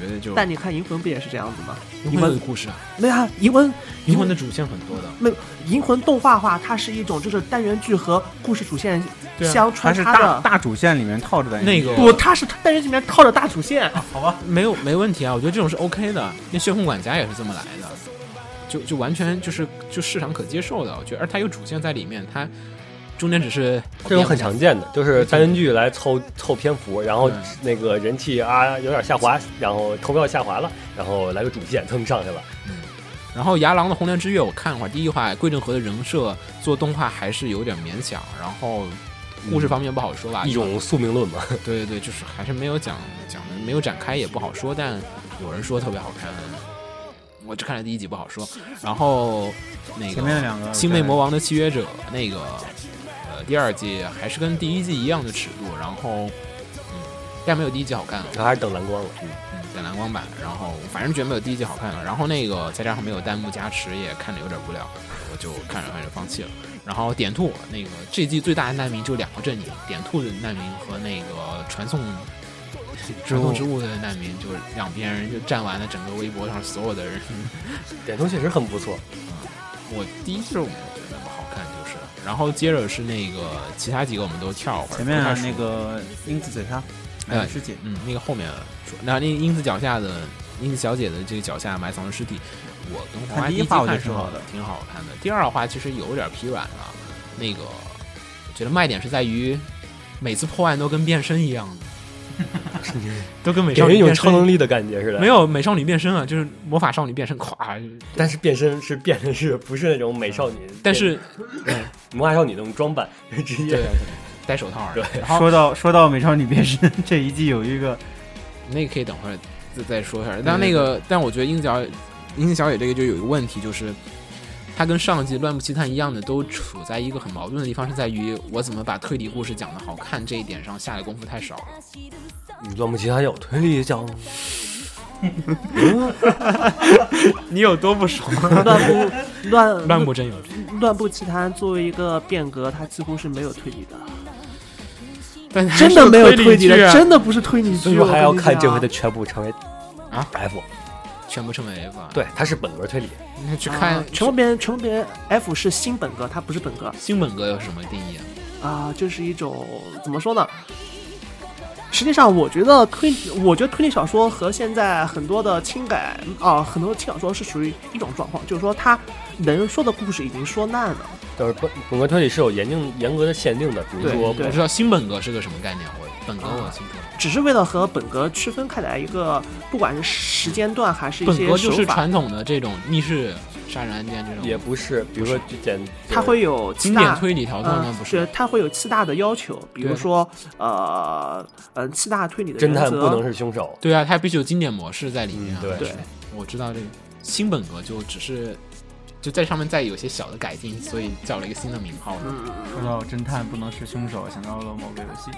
觉得就但你看《银魂》不也是这样子吗？银魂的故事啊，对啊，《银魂》银魂的主线很多的，没有《银魂》动画化，它是一种就是单元剧和故事主线相穿插的。大大主线里面套着的那个不，它是单元剧里面套着大主线。好吧？没有没问题啊，我觉得这种是 OK 的。那血红管家也是这么来的，就就完全就是就市场可接受的，我觉得，而它有主线在里面，它中间只是这种很常见的，就是单元剧来凑凑篇幅，然后那个人气啊有点下滑，然后投票下滑了，然后来个主线蹭上去了。嗯。然后牙狼的红莲之月，我看了会儿，第一话桂正和的人设做动画还是有点勉强，然后故事方面不好说吧，一种宿命论嘛，对对对，就是还是没有讲讲的没有展开也不好说，但有人说特别好看，我只看了第一集不好说。然后那个前面两个星魅魔王的契约者那个呃第二季还是跟第一季一样的尺度，然后嗯，但没有第一季好看了。还是等蓝光了。嗯，等蓝光版，然后反正觉得没有第一季好看了，然后那个再加上没有弹幕加持，也看着有点无聊，我就看着看着放弃了。然后点兔那个这季最大的难民就两个阵营，点兔的难民和那个传送传送之物的难民，就是两边人就占完了整个微博上所有的人。点兔确实很不错，我第一季我然后接着是那个其他几个我们都跳会儿，前面的不太熟那个英子嘴上，哎哎，师姐，嗯，那个后面说，那那英子脚下的英子小姐的这个脚下埋藏的尸体，我跟黄花看第一话我就看是挺好的挺好看的。第二话其实有点疲软了，那个我觉得卖点是在于每次破案都跟变身一样的，都跟美少女变身。超能力的感觉似的。没，有美少女变身啊，就是魔法少女变身，咵！但是变身是变身是不是那种美少女？但是魔法少女那种装扮，直接戴手套儿，对说到说到美少女变身这一季有一个那个可以等会儿再再说一下。但那个，但我觉得英子小樱小野这个就有一个问题，就是他跟上季《乱步奇谭》一样的，都处在一个很矛盾的地方，是在于我怎么把推理故事讲的好看这一点上下的功夫太少了。乱步奇谭有推理讲，你有多不爽？乱步乱乱步真有趣，乱步奇谭作为一个变革，它几乎是没有推理的，真的没有是推理的，真的不是推理剧。所以说还要看这回的的全部成为啊 F，全部成为 F 啊。对，它是本格推理。你去看啊全部变全部变 F 是新本格，它不是本格新本格有什么定义啊？啊，就是一种怎么说呢？实际上，我觉得推，我觉得推理小说和现在很多的轻改啊，很多轻小说是属于一种状况，就是说它能说的故事已经说烂了。就是本本格推理是有严定严格的限定的，比如说对我知道新本格是个什么概念，我本格我清楚。只是为了和本格区分开来一个，不管是时间段还是一些本格就是手法，传统的这种密室杀人案件这种，也不是，比如说就简，它会有七经典大推理条段吗，不是？它会有七大的要求，比如说呃呃七大推理的侦探不能是凶手。对啊，它必须有经典模式在里面对对我知道这个新本格就只是就在上面再有些小的改进，所以叫了一个新的名号。嗯，说到侦探不能是凶手，想到了某个游戏。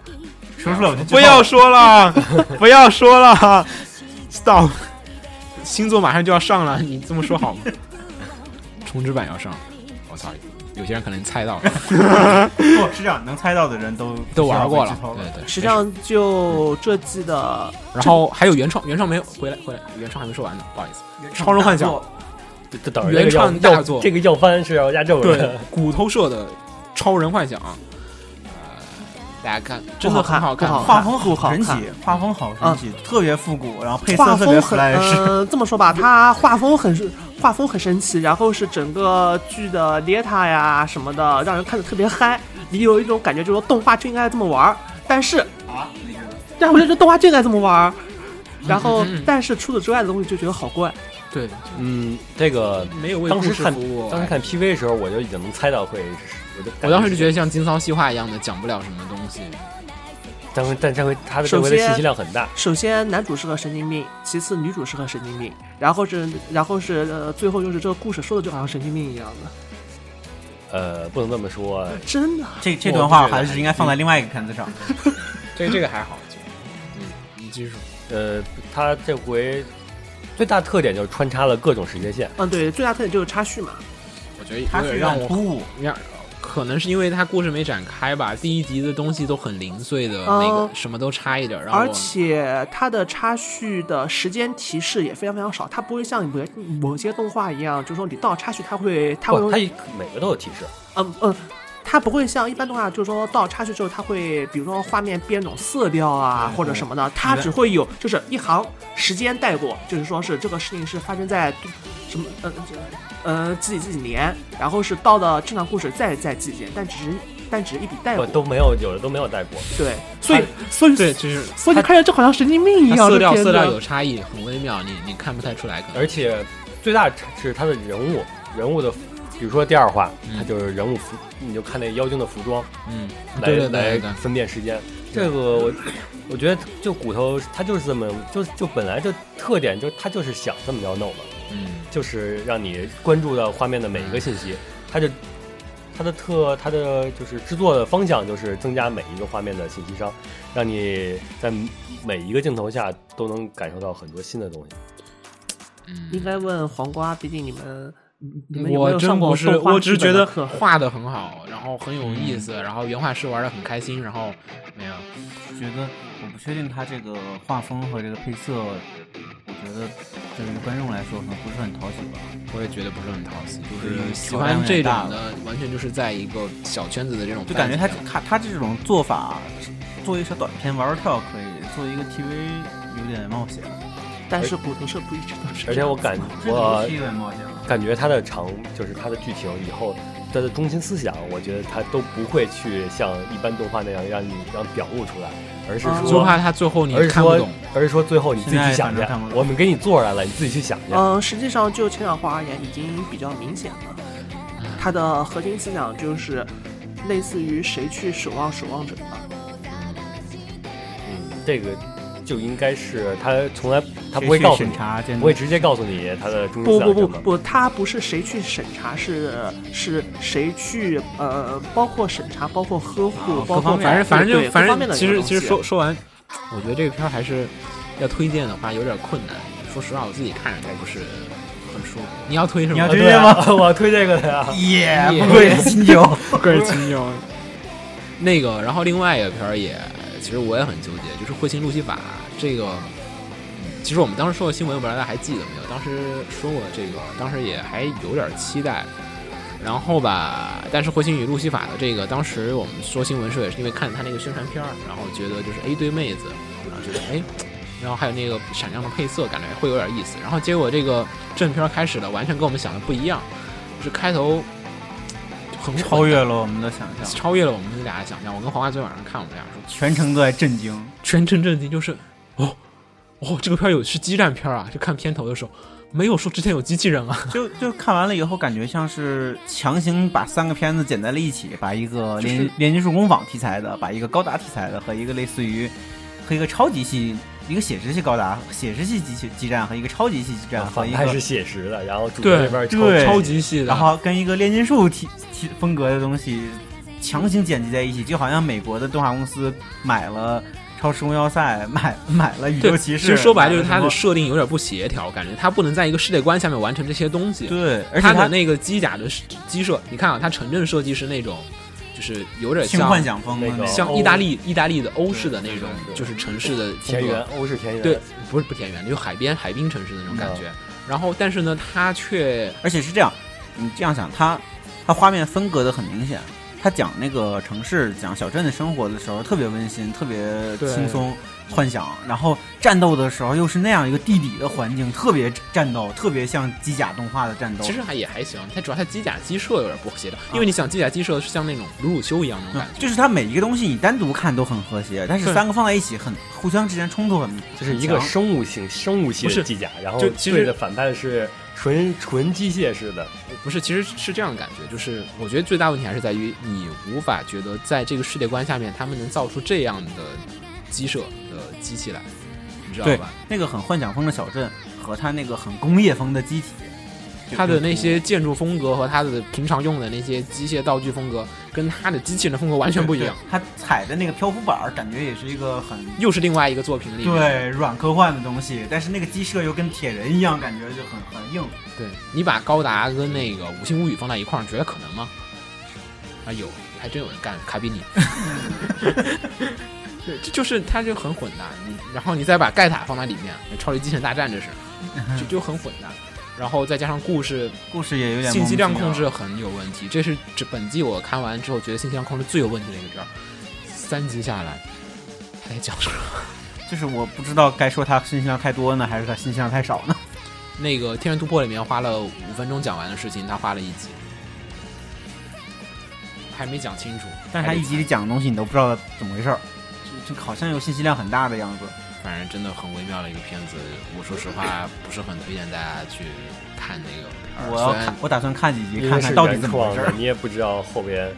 说出来我就不要说了，不要说了，stop！星座马上就要上了，你这么说好吗？重置版要上，我操！有些人可能猜到了，不 是这样，能猜到的人都都玩过了。对对，实际上就这季的然后还有原创，原创没有回来，回来，原创还没说完呢，不好意思。超人幻想原创大作这个要翻是要压轴的对。，骨头社的超人幻想，呃，大家看真的很好看，画风很好神奇，画风好神奇，特别复古，然后配色画特别风很这么说吧，它画风很是画风很神奇，然后是整个剧的 data 呀什么的，让人看着特别嗨。你有一种感觉，就是说动画就应该这么玩儿，但是啊，但是我就觉得动画就应该这么玩儿。然后但是除此之外的东西就觉得好怪。对，嗯，这个没有为故当时看事服务。当时看 PV 的时候，我就已经能猜到会，我就我当时就觉得，像金桑细化一样的，讲不了什么东西。但回但这回他的这回的信息量很大，首先，男主是个神经病，其次女主是个神经病，然后是然后是呃，最后就是这个故事说的就好像神经病一样的，呃，不能这么说，真的。这这段话还是应该放在另外一个片子上。这这个还好，嗯，你继续说。呃，他这回最大特点就是穿插了各种时间线，嗯，对，最大特点就是插叙嘛。我觉得它是有点让我突兀，让，可能是因为它故事没展开吧。第一集的东西都很零碎的，嗯每个什么都差一点儿，然后而且它的插叙的时间提示也非常非常少，它不会像某某些动画一样，就是说你到插叙它会它，会它每个都有提示，嗯嗯，它不会像一般动画，就是说到插叙之后，它会比如说画面变那种色调啊嗯。或者什么的，它只会有就是一行时间带过，就是说是这个事情是发生在什么呃这呃几几几年，然后是到了正常故事再再几几年，但只是但只是一笔带过，都没有，有的都没有带过。对，所以所以对，就是所以你看着就好像神经病一样色调色调有差异，很微妙，你你看不太出来，而且最大是他的人物，人物的，比如说第二话，嗯他就是人物服，你就看那妖精的服装嗯，来对对对来分辨时间。这个我我觉得就骨头，他就是这么，就就本来就特点就他就是想这么着弄的，嗯，就是让你关注到画面的每一个信息，它就。它的特，它的就是制作的方向就是增加每一个画面的信息商，让你在每一个镜头下都能感受到很多新的东西。嗯应该问黄瓜，毕竟你们我真不是，我只是觉得剧本的课？画的很好，然后很有意思，然后原画师玩的很开心，然后没有，觉得我不确定他这个画风和这个配色，我觉得对于观众来说可能不是很讨喜吧。我也觉得不是很讨喜，就是喜欢这种的，完全就是在一个小圈子的这种就感觉他他他这种做法，做一个小短片玩玩跳可以，做一个 TV 有点冒险。但是骨头社不一直都是，而且我感 这个我。感觉他的长就是他的剧情以后它的中心思想，我觉得它都不会去像一般动画那样让你让表露出来，而是嗯说，就怕他最后你而是说看不懂。，而是说最后你自己去想去，反正看不懂我们给你做出来了，你自己去想去。嗯，实际上就前两话而言，已经比较明显了。它的核心思想就是类似于谁去守望守望者吧。嗯，这个就应该是他从来他不会告诉你，审查不会直接告诉你他的中心不思想是什么。不不不，他不是谁去审查，是是谁去呃，包括审查，包括呵护，包括各方面反正反正就反各方面的正其实其实说说完，我觉得这个片儿还是要推荐的话有点困难。说实话，我自己看着都不是很舒服。你要推什么？你要推荐吗啊我要推这个的呀。耶，耶不愧是新九。个人情有。那个，然后另外一个片儿也，其实我也很纠结，就是《彗星路西法》这个。其实我们当时说的新闻，我不知道大家还记得没有？当时说过这个，当时也还有点期待。然后吧，但是《彗星与路西法》的这个，当时我们说新闻时候也是因为看他那个宣传片儿，然后觉得就是哎一堆妹子，然后觉得哎，然后还有那个闪亮的配色，感觉会有点意思。然后结果这个正片开始了，完全跟我们想的不一样，就是开头很超越了我们的想象，超越了我们俩的想象。我跟黄华昨天晚上看，我们俩说全程都在震惊。全程震惊，就是哦哦，这个片儿有是激战片儿啊！就看片头的时候，没有说之前有机器人啊，就就看完了以后，感觉像是强行把三个片子剪在了一起，把一个就是炼炼金术工坊题材的，把一个高达题材的和一个类似于和一个超级系一个写实系高达、写实系机器激战和一个超级系激战和一个反派是写实的，然后主对角这边超对超级系的，然后跟一个炼金术体体风格的东西强行剪辑在一起，就好像美国的动画公司买了《超时空要塞》，买买了《宇宙，骑士》，其实说白了就是它的设定有点不协调，感觉它不能在一个世界观下面完成这些东西。对，而且它它的那个机甲的机设，你看啊，它城镇设计是那种，就是有点像幻想风的那像意大利意大利的欧式的那种就是城市的田园，欧式田园。对，不是不田园，就海边海滨城市的那种感觉。然后，但是呢，它却而且是这样，你这样想，它它画面分隔的很明显。它讲那个城市、讲小镇的生活的时候，特别温馨，特别轻松、幻想。然后战斗的时候，又是那样一个地底的环境，特别战斗，特别像机甲动画的战斗。其实还也还行，它主要它机甲机设有点不协调，因为你想机甲机设是像那种鲁鲁修一样那种嗯感觉，就是它每一个东西你单独看都很和谐，但是三个放在一起很互相之间冲突很，就是一个生物性生物系不是的机甲，然后就其实对的反派是纯纯机械式的。不是，其实是这样的感觉，就是我觉得最大问题还是在于你无法觉得在这个世界观下面，他们能造出这样的机设的机器来，你知道吧？那个很幻想风的小镇和它那个很工业风的机体，就它的那些建筑风格和它的平常用的那些机械道具风格，跟它的机器人的风格完全不一样，。它踩的那个漂浮板儿，感觉也是一个很又是另外一个作品里面。对软科幻的东西，但是那个机设又跟铁人一样，感觉就很很硬。对你把高达跟那个五星物语放在一块儿，你觉得可能吗？啊，有，还真有人干卡比尼。对，这就是它就很混搭。你然后你再把盖塔放在里面，超级机器人大战这是，就就很混搭。然后再加上故事故事也有点信息量控制很有问题，这是这本季我看完之后觉得信息量控制最有问题的一个片儿。三集下来，他在讲什么？就是我不知道该说他信息量太多呢，还是他信息量太少呢？那个《天元突破》里面花了五分钟讲完的事情，他花了一集，还没讲清楚。但是它一集里讲的东西你都不知道怎么回事儿，好像有信息量很大的样子。反正真的很微妙的一个片子，我说实话不是很推荐大家去看那个片儿。我要看，我打算看几集，看看到底怎么回事。你也不知道后边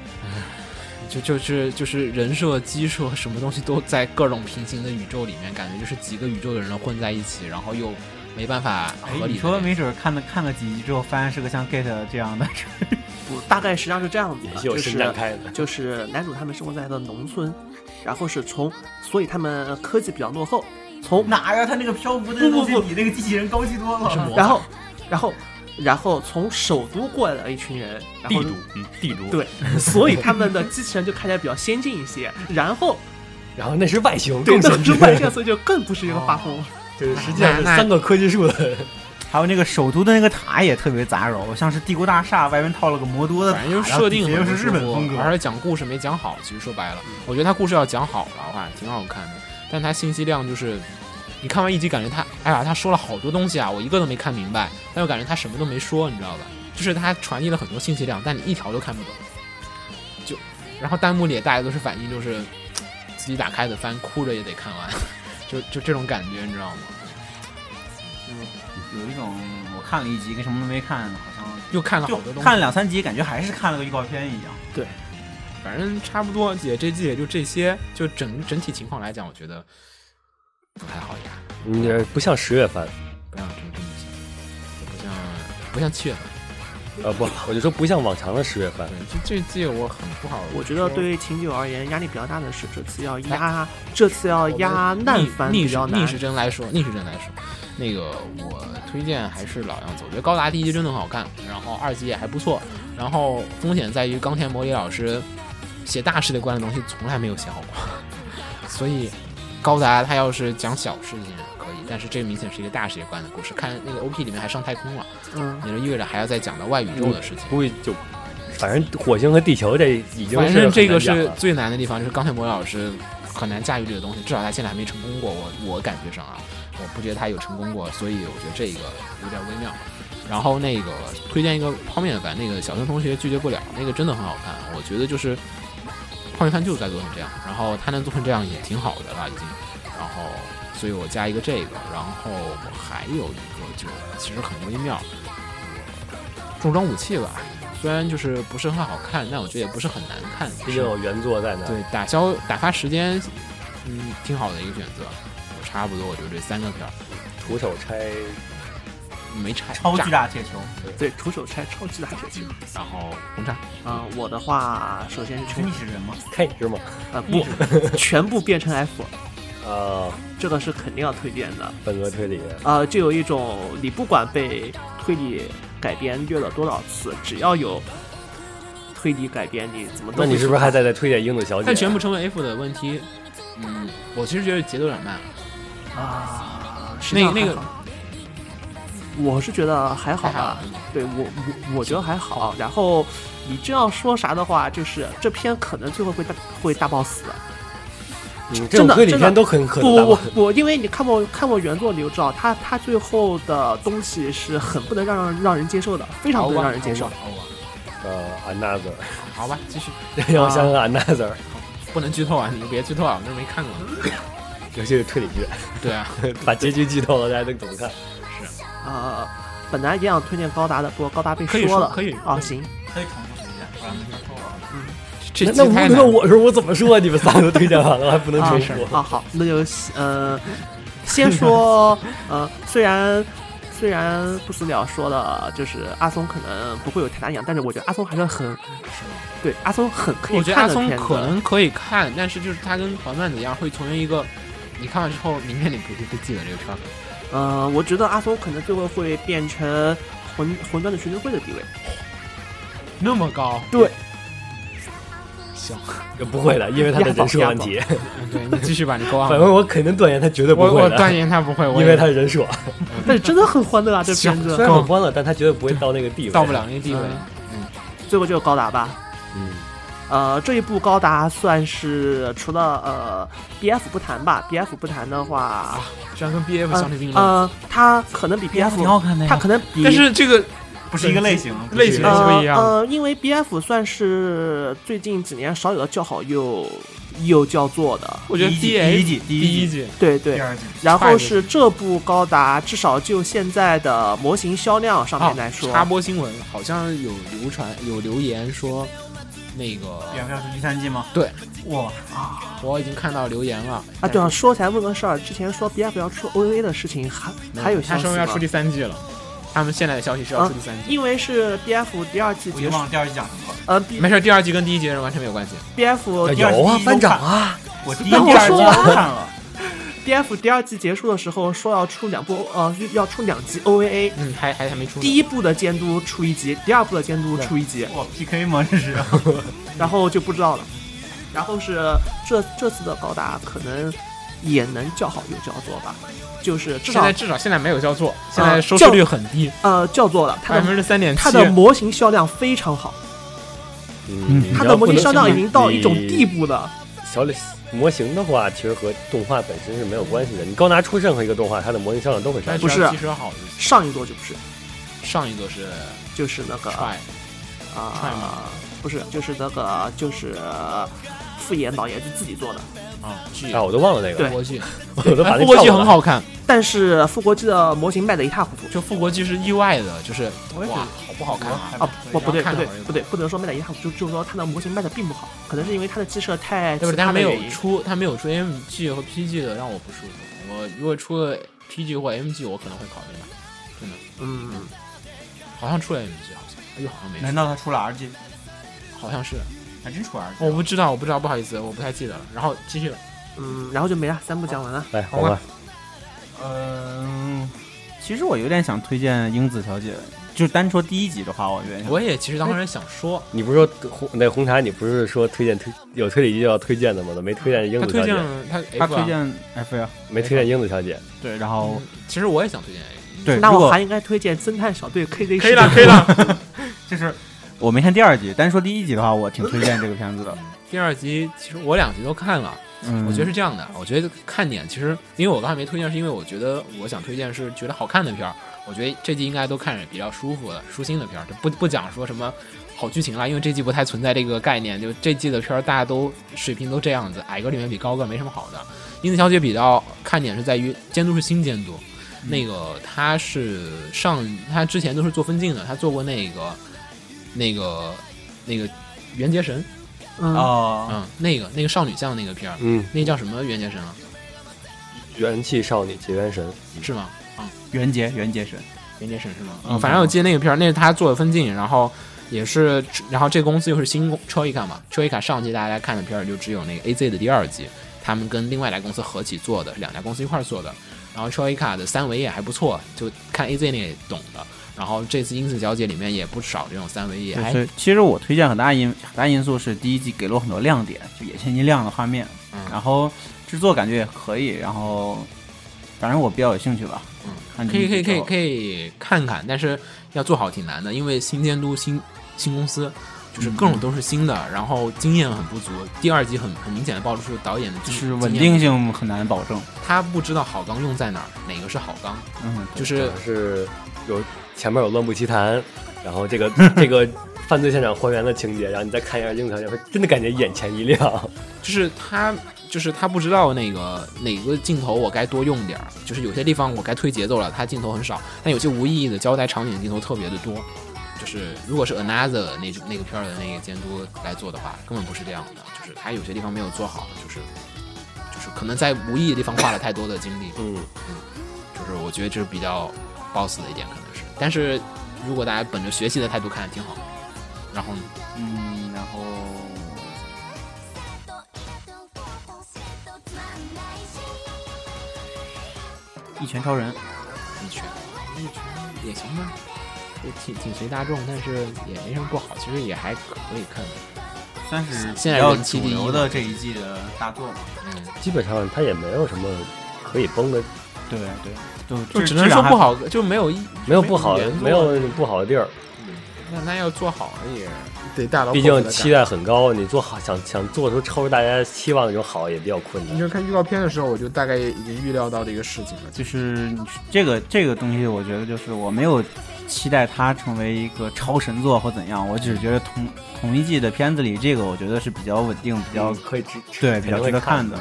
就就是就是人设、机设什么东西都在各种平行的宇宙里面，感觉就是几个宇宙的人混在一起，然后又没办法哎合，理。你说没准儿看了看了几集之后，发现是个像 Gate 这样的，不，大概实际上是这样子的，也是有就是。就是男主他们生活在的农村，然后是从，所以他们科技比较落后，从哪呀？他那个漂浮的不不不东西比那个机器人高级多了。然后，然后，然后从首都过来的一群人，然后帝都，嗯，帝都。对，所以他们的机器人就看起来比较先进一些。然后，然后那是外星，对，更先进那是。外星，所以就更不是一个画风。就是实际上是三个科技树的。还有那个首都的那个塔也特别杂糅，像是帝国大厦外面套了个魔多的塔，反正就是设定又是日本风格，而且讲故事没讲好。其实说白了，我觉得他故事要讲好的话，挺好看的。但他信息量就是，你看完一集感觉他，哎呀，他说了好多东西啊，我一个都没看明白。但又感觉他什么都没说，你知道吧？就是他传递了很多信息量，但你一条都看不懂。就，然后弹幕里大家都是反应就是，自己打开的翻，哭着也得看完，就就这种感觉，你知道吗？有一种我看了一集跟什么都没看，好像又看了好多东西，看了两三集，感觉还是看了个预告片一样。对反正差不多，也这季也就这些。就整整体情况来讲，我觉得不太好呀，你这不像十月份，不像真真不行，不像不像七月份。呃不，我就说不像往常的十月份，对，这这季我很不好。我觉得对于秦九而言，压力比较大的是这次要压，这次要压难翻逆时比较难逆。时针来说，逆时针来说，那个我推荐还是老样子。我觉得高达第一集真的很好看，然后二集也还不错。然后风险在于冈田模里老师写大世界观的东西从来没有写好过，所以高达他要是讲小事情可以，但是这明显是一个大世界观的故事。看那个 OP 里面还上太空了，嗯，也就意味着还要再讲到外宇宙的事情。估计就反正火星和地球这已经反正这个是最难的地方，就是钢铁魔老师很难驾驭这个东西，至少他现在还没成功过。我我感觉上啊，我不觉得他有成功过，所以我觉得这个有点微妙。然后那个推荐一个泡面番，那个小熊同学拒绝不了，那个真的很好看。我觉得就是泡面番就是该做成这样，然后他能做成这样也挺好的了已经。然后所以我加一个这个，然后我还有一个就其实很微妙，重装武器吧。虽然就是不是很好看，但我觉得也不是很难看。毕竟有原作在那。对，打消打发时间，嗯，挺好的一个选择。我差不多我就这三个片儿，徒手拆没拆，超巨，大铁球，对，徒手拆超巨大铁球。然后轰炸，啊、我的话，首先是是全逆时针吗？开是吗？呃不，全部变成 F，呃，这个是肯定要推荐的。本格推理，呃，就有一种你不管被推理改编虐了多少次，只要有推理改编，你怎么都那你是不是还在在推荐英子小姐？但全部成为 F 的问题，嗯，我其实觉得节奏有点慢。啊？实际上那那个我是觉得还好吧，对我我我觉得还好。然后你这样说啥的话，就是这篇可能最后会大会大爆死的。嗯，这真的真的都很可能不不不不，因为你看过看过原作，你就知道他他最后的东西是很不能让让让人接受的，非常不能让人接受。呃，another，好吧，继续，让我想想 another，不能剧透啊，你别剧透啊，我那没看过呢。尤其是推理剧，对啊，把结局剧透了，大家能怎么看？呃，本来也想推荐高达的，不过高达被说了。可以啊，行，可以重复推荐，不然没法说了。这那那我那。我说我怎么说？你们仨都推荐完了，还不能啊重是复？啊好，那就呃，先说呃，虽然虽然不死鸟说了，就是阿松可能不会有太大影响，但是我觉得阿松还是很对阿松很可以我觉得阿松看的片子。可能可以看，但是就是他跟团漫子一样，会从一个你看了之后，明天你不会会记得这个片儿。呃，我觉得阿松可能最后会变成魂魂断的学生会的地位。那么高？对，行，不会的，因为他的人设问题。嗯对你继续吧，你勾啊。反正我肯定断言他绝对不会的，我我断言他不会，因为他是人设。但是真的很欢乐啊，这片子虽。然很欢乐，但他绝对不会到那个地位。到不了那个地位。嗯最后就是高达吧。嗯，呃，这一部高达算是除了呃 B F 不谈吧，B F 不谈的话，居然跟 B F 呃相提并论，呃，它可能比 B F 挺好看的呀。它可能比但是这个不是一个类型，类型。是不一样。呃呃，因为 B F 算是最近几年少有的叫好又又叫座的，我觉得第一季第一季对对。然后是这部高达，至少就现在的模型销量上面来说，哦插播新闻，好像有流传有留言说，那个要不要出第三季吗？对，哇，我已经看到留言了。啊，对啊，说起来问个事儿，之前说 B F 要出 OVA 的事情，还还有消息他说要出第三季了，他们现在的消息是要出第三季，因为是 B F 第二季结束。我就忘，了第二季讲什么了。呃没事，第二季跟第一季完全没有关系。B F 有第二啊，班长啊，我第一季、第二季都看了，B F 第二季结束的时候说要出两部，呃，要出两集 O A A，嗯，还还还没出。第一部的监督出一集，第二部的监督出一集，哇 PK 吗？这是？然后就不知道了。然后是这这次的高达可能也能叫好又叫座吧，就是至少现在至少现在没有叫座，现啊在收视率很低，呃叫座了，它百的分之三点七它。的模型销量非常好，嗯，它的模型销量已经到一种地步了。小李模型的话，其实和动画本身是没有关系的。你高拿出任何一个动画，它的模型销量都会上。不是。其实好，上一座就不是，上一座是就是那个啊，不是，就是那个就是傅野老爷子自己做的。啊剧啊，我都忘了那个，对复国记，我都把那哎复国记。很好看，但是复国机的模型卖的一塌糊涂就复国记是意外的，就是哇，好不好看啊？啊！不不对不对不对，不能说卖的一塌糊涂，就就是说它的模型卖的并不好，可能是因为它的机设太对不对？其他他没有出，它没有出 MG 和 PG 的，让我不舒服。我如果出了 PG 或 MG，我可能会考虑买。真的，嗯，好像出了 MG，好像又好像没难道他出了 RG？好像是，还真出 RG？我不知道，我不知道，不好意思，我不太记得了。然后继续，嗯，然后就没了，三部讲完了。来，好吧嗯，其实我有点想推荐英子小姐，就单说第一集的话，我有点想我也其实当时想说，你不是说红那红茶，你不是说推荐推有推理机就要推荐的吗？怎么没推荐英他推荐子小姐？他他 F 啊推荐 F 呀，没推荐英子小姐？对，然后嗯其实我也想推荐 A。对，那我还应该推荐侦探小队 KZ 可以了，可以了。就是我没看第二集，单说第一集的话，我挺推荐这个片子的。第二集其实我两集都看了，嗯，我觉得是这样的，我觉得看点其实，因为我刚才没推荐，是因为我觉得我想推荐是觉得好看的片儿。我觉得这季应该都看着比较舒服的、舒心的片儿，就不不讲说什么好剧情了，因为这季不太存在这个概念。就这季的片儿，大家都水平都这样子，矮个里面比高个没什么好的。英子小姐比较看点是在于监督是新监督，那个他是上他之前都是做分镜的，他做过那个那个那个袁杰神，啊，哦，嗯，那个那个少女像那个片儿，嗯，那叫什么袁杰神啊？元气少女结缘神，是吗？啊、袁杰，袁杰神，袁杰神是吗？嗯反正我记得那个片儿，那是他做的分镜，然后也是，然后这个公司又是新公 Troika 嘛，Troika 上季大家看的片儿就只有那个 AZ 的第二季，他们跟另外一家公司合起做的，两家公司一块儿做的。然后 Troika 的三维也还不错，就看 AZ 那个懂的。然后这次英子小姐里面也不少这种三维也还所以其实我推荐很大因很大因素是第一季给了我很多亮点，就野千金亮的画面，嗯然后制作感觉也可以，然后反正我比较有兴趣吧。嗯可以可以可以可以，看看，但是要做好挺难的，因为新监督新新公司。就是各种都是新的，然后经验很不足。第二集很很明显的暴露出导演的就是稳定，性很难保证。他不知道好钢用在哪儿，哪个是好钢，嗯，就是是有前面有乱步奇谭，然后这个 这个犯罪现场还原的情节，然后你再看一下英子小姐，会真的感觉眼前一亮。就是他就是他不知道那个哪个镜头我该多用点儿，就是有些地方我该推节奏了，他镜头很少，但有些无意义的交代场景镜头特别的多。就是如果是 Another 那那个片儿的那个监督来做的话，根本不是这样的，就是他有些地方没有做好，就是就是可能在无意义的地方花了太多的精力，嗯，就是我觉得这是比较 boss 的一点，可能是。但是如果大家本着学习的态度看，挺好。然后呢，嗯，然后一拳超人，一拳，一拳也行吧，也挺挺随大众，但是也没什么不好，其实也还可以看。算是现在比较人气第一主流的这一季的大作嘛。嗯，基本上它也没有什么可以崩的，对对，就就只能说不好，就没有一没有不好的没有不好的地儿。那那要做好了也得大刀毕竟期待很高，你做好想想做出超出大家期望的那种好也比较困难。你就看预告片的时候，我就大概已经预料到这个事情了。就是这个这个东西，我觉得就是我没有期待它成为一个超神作或怎样，我只是觉得同同一季的片子里，这个我觉得是比较稳定、比较比较可以值对比较值得看的。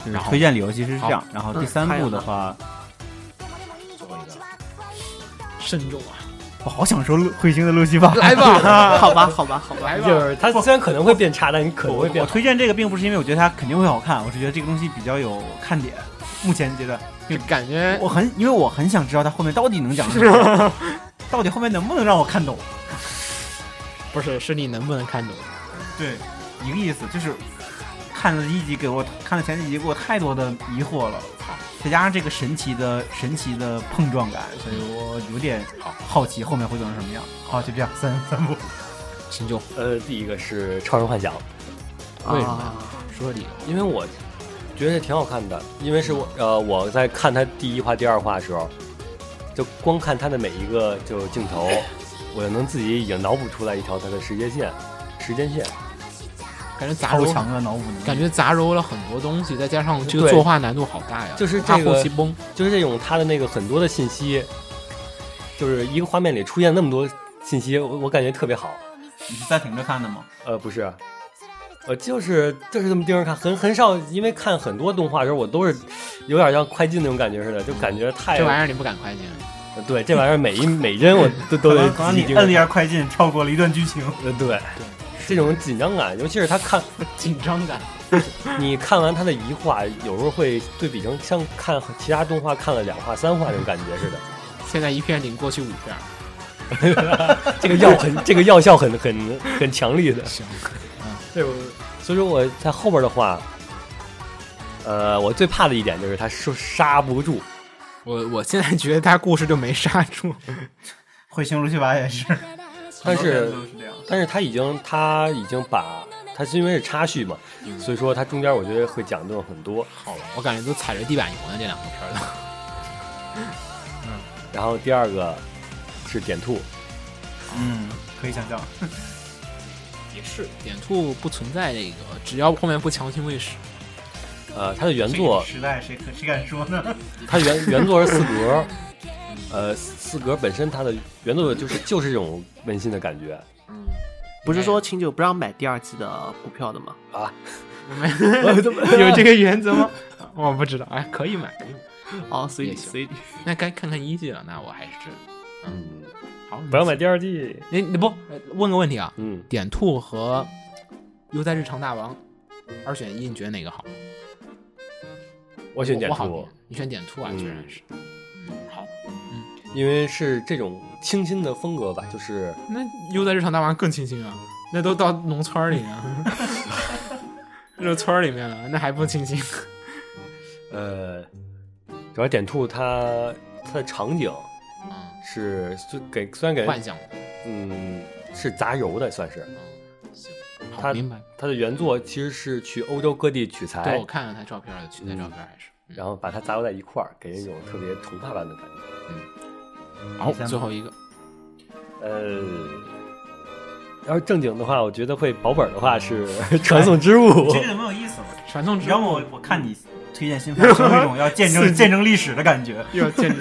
就是然后推荐理由其实是这样。然后第三部的话，慎重啊，我好想说彗星的路西法。来吧，好吧，好吧，好吧。来吧，就是它虽然可能会变差，但你可能我会变。我推荐这个并不是因为我觉得它肯定会好看，我是觉得这个东西比较有看点。目前阶段就感觉我很，因为我很想知道它后面到底能讲什么，到底后面能不能让我看懂。不是是你能不能看懂？对，一个意思就是看了一集给我看了前几集给我太多的疑惑了，再加上这个神奇的神奇的碰撞感，所以我有点好好奇后面会做成什么样。好，就这样，三三部。慎重，呃，第一个是《超人幻想》，为什么呀啊说理由。因为我觉得挺好看的，因为是我呃我在看他第一话、第二话的时候，就光看他的每一个就镜头，我就能自己已经脑补出来一条他的时间线，时间线。感觉杂糅，强的脑补，感觉杂糅了很多东西，再加上这个作画难度好大呀，就是怕这个后期崩。就是这种它的那个很多的信息，就是一个画面里出现那么多信息，我我感觉特别好。你是暂停着看的吗？呃，不是，呃，就是就是这么盯着看，很很少，因为看很多动画的时候，我都是有点像快进那种感觉似的，就感觉太这玩意儿你不敢快进，对这玩意儿每一每帧我都都得可能仔细你摁了一下。快进，跳过了一段剧情。呃，对，这种紧张感，尤其是他看紧张感。你看完他的一话，有时候会对比成像看其他动画看了两话、三话那种感觉似的。现在一片顶过去五片，这个药很，这个药效很很很强力的。行，对，我所以说我在后边的话，呃，我最怕的一点就是他说刹不住。我我现在觉得他故事就没刹住，彗星路去吧也是，但是。但是他已经他已经把他是因为是插叙嘛，所以说他中间我觉得会讲究很多。好了，我感觉都踩着地板油呢，这两个片儿 嗯。然后第二个是点兔，嗯，可以想象。也是，点兔不存在这个，只要后面不强行喂食。呃，他的原作时代谁可谁敢说呢？它原原作是四格，呃，四格本身它的原作就是就是这种温馨的感觉不是说清酒不让买第二季的股票的吗？啊。有这个原则吗？我不知道，哎，可以买，可以买。哦，随也行你随你。那该看看一季了，那我还是嗯，好。不要买第二季。你你不呃问个问题啊？嗯，点兔和悠哉日常大王二选一，你觉得哪个好？我选点我好兔，你选点兔啊，嗯居然是。嗯，好。因为是这种清新的风格吧，就是那悠哉日常大王更清新啊，那都到农村儿里面了，这村儿里面了，那还不清新？呃，主要点兔它它的场景嗯，是虽给虽然给幻想。嗯是杂糅的，算是嗯，行，好，他明白。他的原作其实是去欧洲各地取材对，我，看了他照片了，取材照片还是。嗯然后把它杂糅在一块儿，给人一种特别童话般的感觉。好，最后一个，呃，要是正经的话，我觉得会保本的话是 《传送之物》这个没有意思了。传送之要么我我看你推荐新番，有一种要见证见证历史的感觉。又要见证，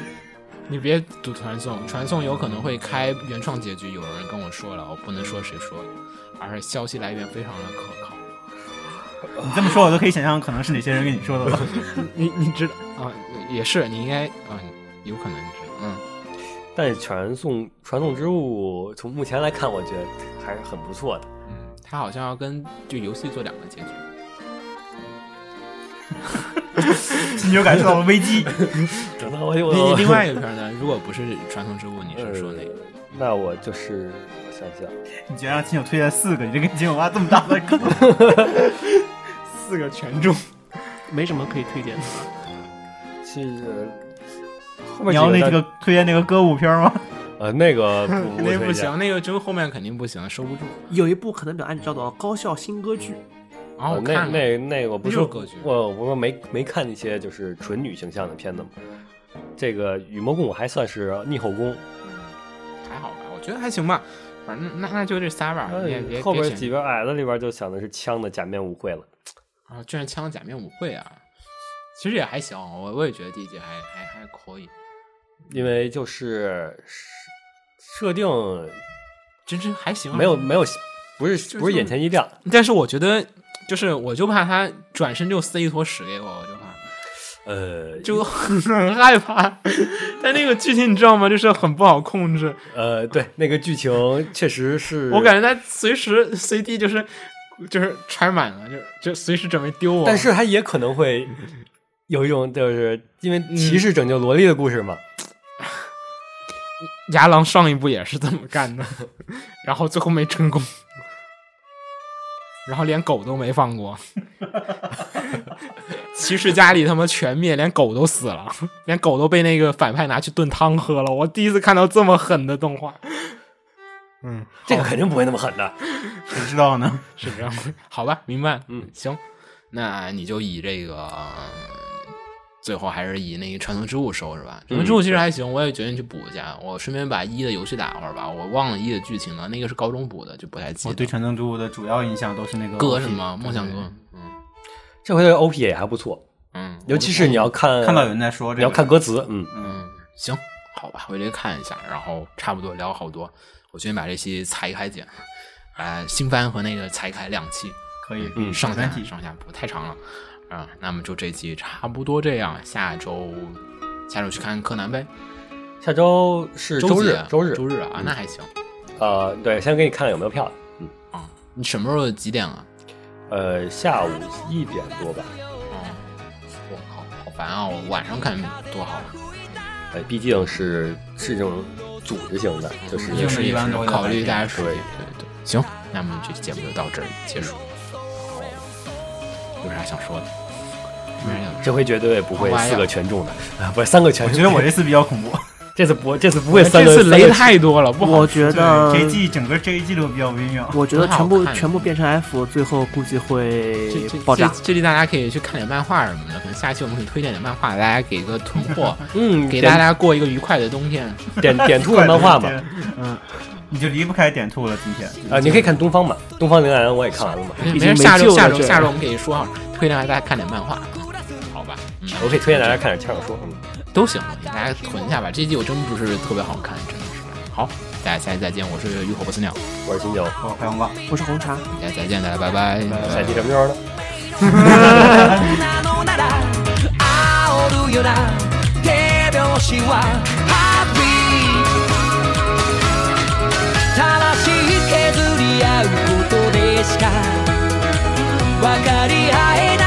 你别赌传送，传送有可能会开原创结局。有人跟我说了，我不能说谁说的，而且消息来源非常的可靠。你这么说，我都可以想象可能是哪些人跟你说的了。你你知道啊？也是，你应该啊，有可能知道。嗯，但是传送传送之物从目前来看，我觉得还是很不错的。嗯，他好像要跟就游戏做两个结局。你就感受到了危机。等到我有另另外一个片呢，如果不是传送之物，你是说哪个？那我就是我想想，你居然让亲友推荐四个，你这给亲友挖这么大的坑。四个全中。没什么可以推荐的。其实后面你要那几个个推荐那个歌舞片吗？呃那个 那不行，那个真后面肯定不行，收不住。有一部可能比较按照的高校新歌剧，然后我呃那看，那那个我不是我我没没看那些就是纯女形象的片子嘛。这个与魔共舞还算是逆后宫，还好吧，我觉得还行吧。反正那那就这仨吧，后边几边矮子里边就想的是枪的假面舞会了。啊，居然枪假面舞会啊，其实也还行，我我也觉得第一集还还还可以，因为就是设定真真还行啊，没有没有不是不是眼前一亮，但是我觉得就是我就怕他转身就塞一坨屎给我，我就怕呃就很害怕。但那个剧情你知道吗？就是很不好控制，呃对那个剧情确实是 我感觉他随时随地就是就是揣满了，就就随时准备丢我。但是他也可能会有一种就是因为骑士拯救萝莉的故事嘛，牙狼上一部也是这么干的，然后最后没成功，然后连狗都没放过。骑士家里他妈全灭，连狗都死了，连狗都被那个反派拿去炖汤喝了。我第一次看到这么狠的动画。嗯，这个肯定不会那么狠的。谁知道呢？是这样的，好吧，明白。嗯，行，那你就以这个，呃最后还是以那个传送之物收是吧？传送之物其实还行，我也决定去补一下。我顺便把一的游戏打会儿吧，我忘了一的剧情了，那个是高中补的，就不太记得。我对传送之物的主要印象都是那个歌是吗？梦想歌。嗯这回的 OP 也还不错，嗯，尤其是你要看看到有人在说这个，你要看歌词，嗯，嗯，行，好吧，回去看一下，然后差不多聊好多，我决定把这期裁开剪，把新番和那个裁开两期，可以，嗯上下三体上下不太长了啊。那么就这期差不多这样，下周下周去看柯南呗。下周是周日周日，周日啊，那还行呃，对，先给你看看有没有票，嗯，啊。你什么时候几点啊？呃，下午一点多吧，哦，我靠，好烦啊！我晚上看多好。呃，毕竟是是这种组织型的，就是也是一般考虑大家水对对对。行，那么这期节目就到这儿结束。有啥想说的？没啥想说。这回绝对不会四个全中的，啊，不是三个全中。我觉得我这次比较恐怖，这次不，这次不会三个。这次雷太多了，不好。我觉得这一季整个这一季都比较微妙。我觉得全部全部变成 F，最后估计会这这爆炸这。这里大家可以去看点漫画什么的，可能下期我们可以推荐点漫画，大家给个囤货，嗯，给大家过一个愉快的冬天。点点兔的漫画吧，嗯，你就离不开点兔了。今天啊，你可以看东方嘛，东方铃兰我也看完了嘛，已经没事，下周没救了这下周下周我们可以说好，推荐大家看点漫画，好吧？嗯，我可以推荐大家看点轻小说。嗯都行，大家囤一下吧。这季我真不是特别好看，真的是。好，大家下期再见，我是浴火不死鸟，我是金九，我开黄瓜。我是红茶。大家再见，大家拜拜。下期什么时候呢？なのなら煽るよな手拍子 合うことでしか分かり合えない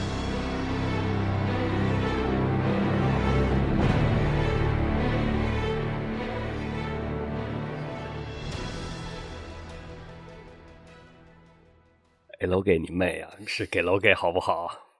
给楼给你妹啊！是给楼给好不好？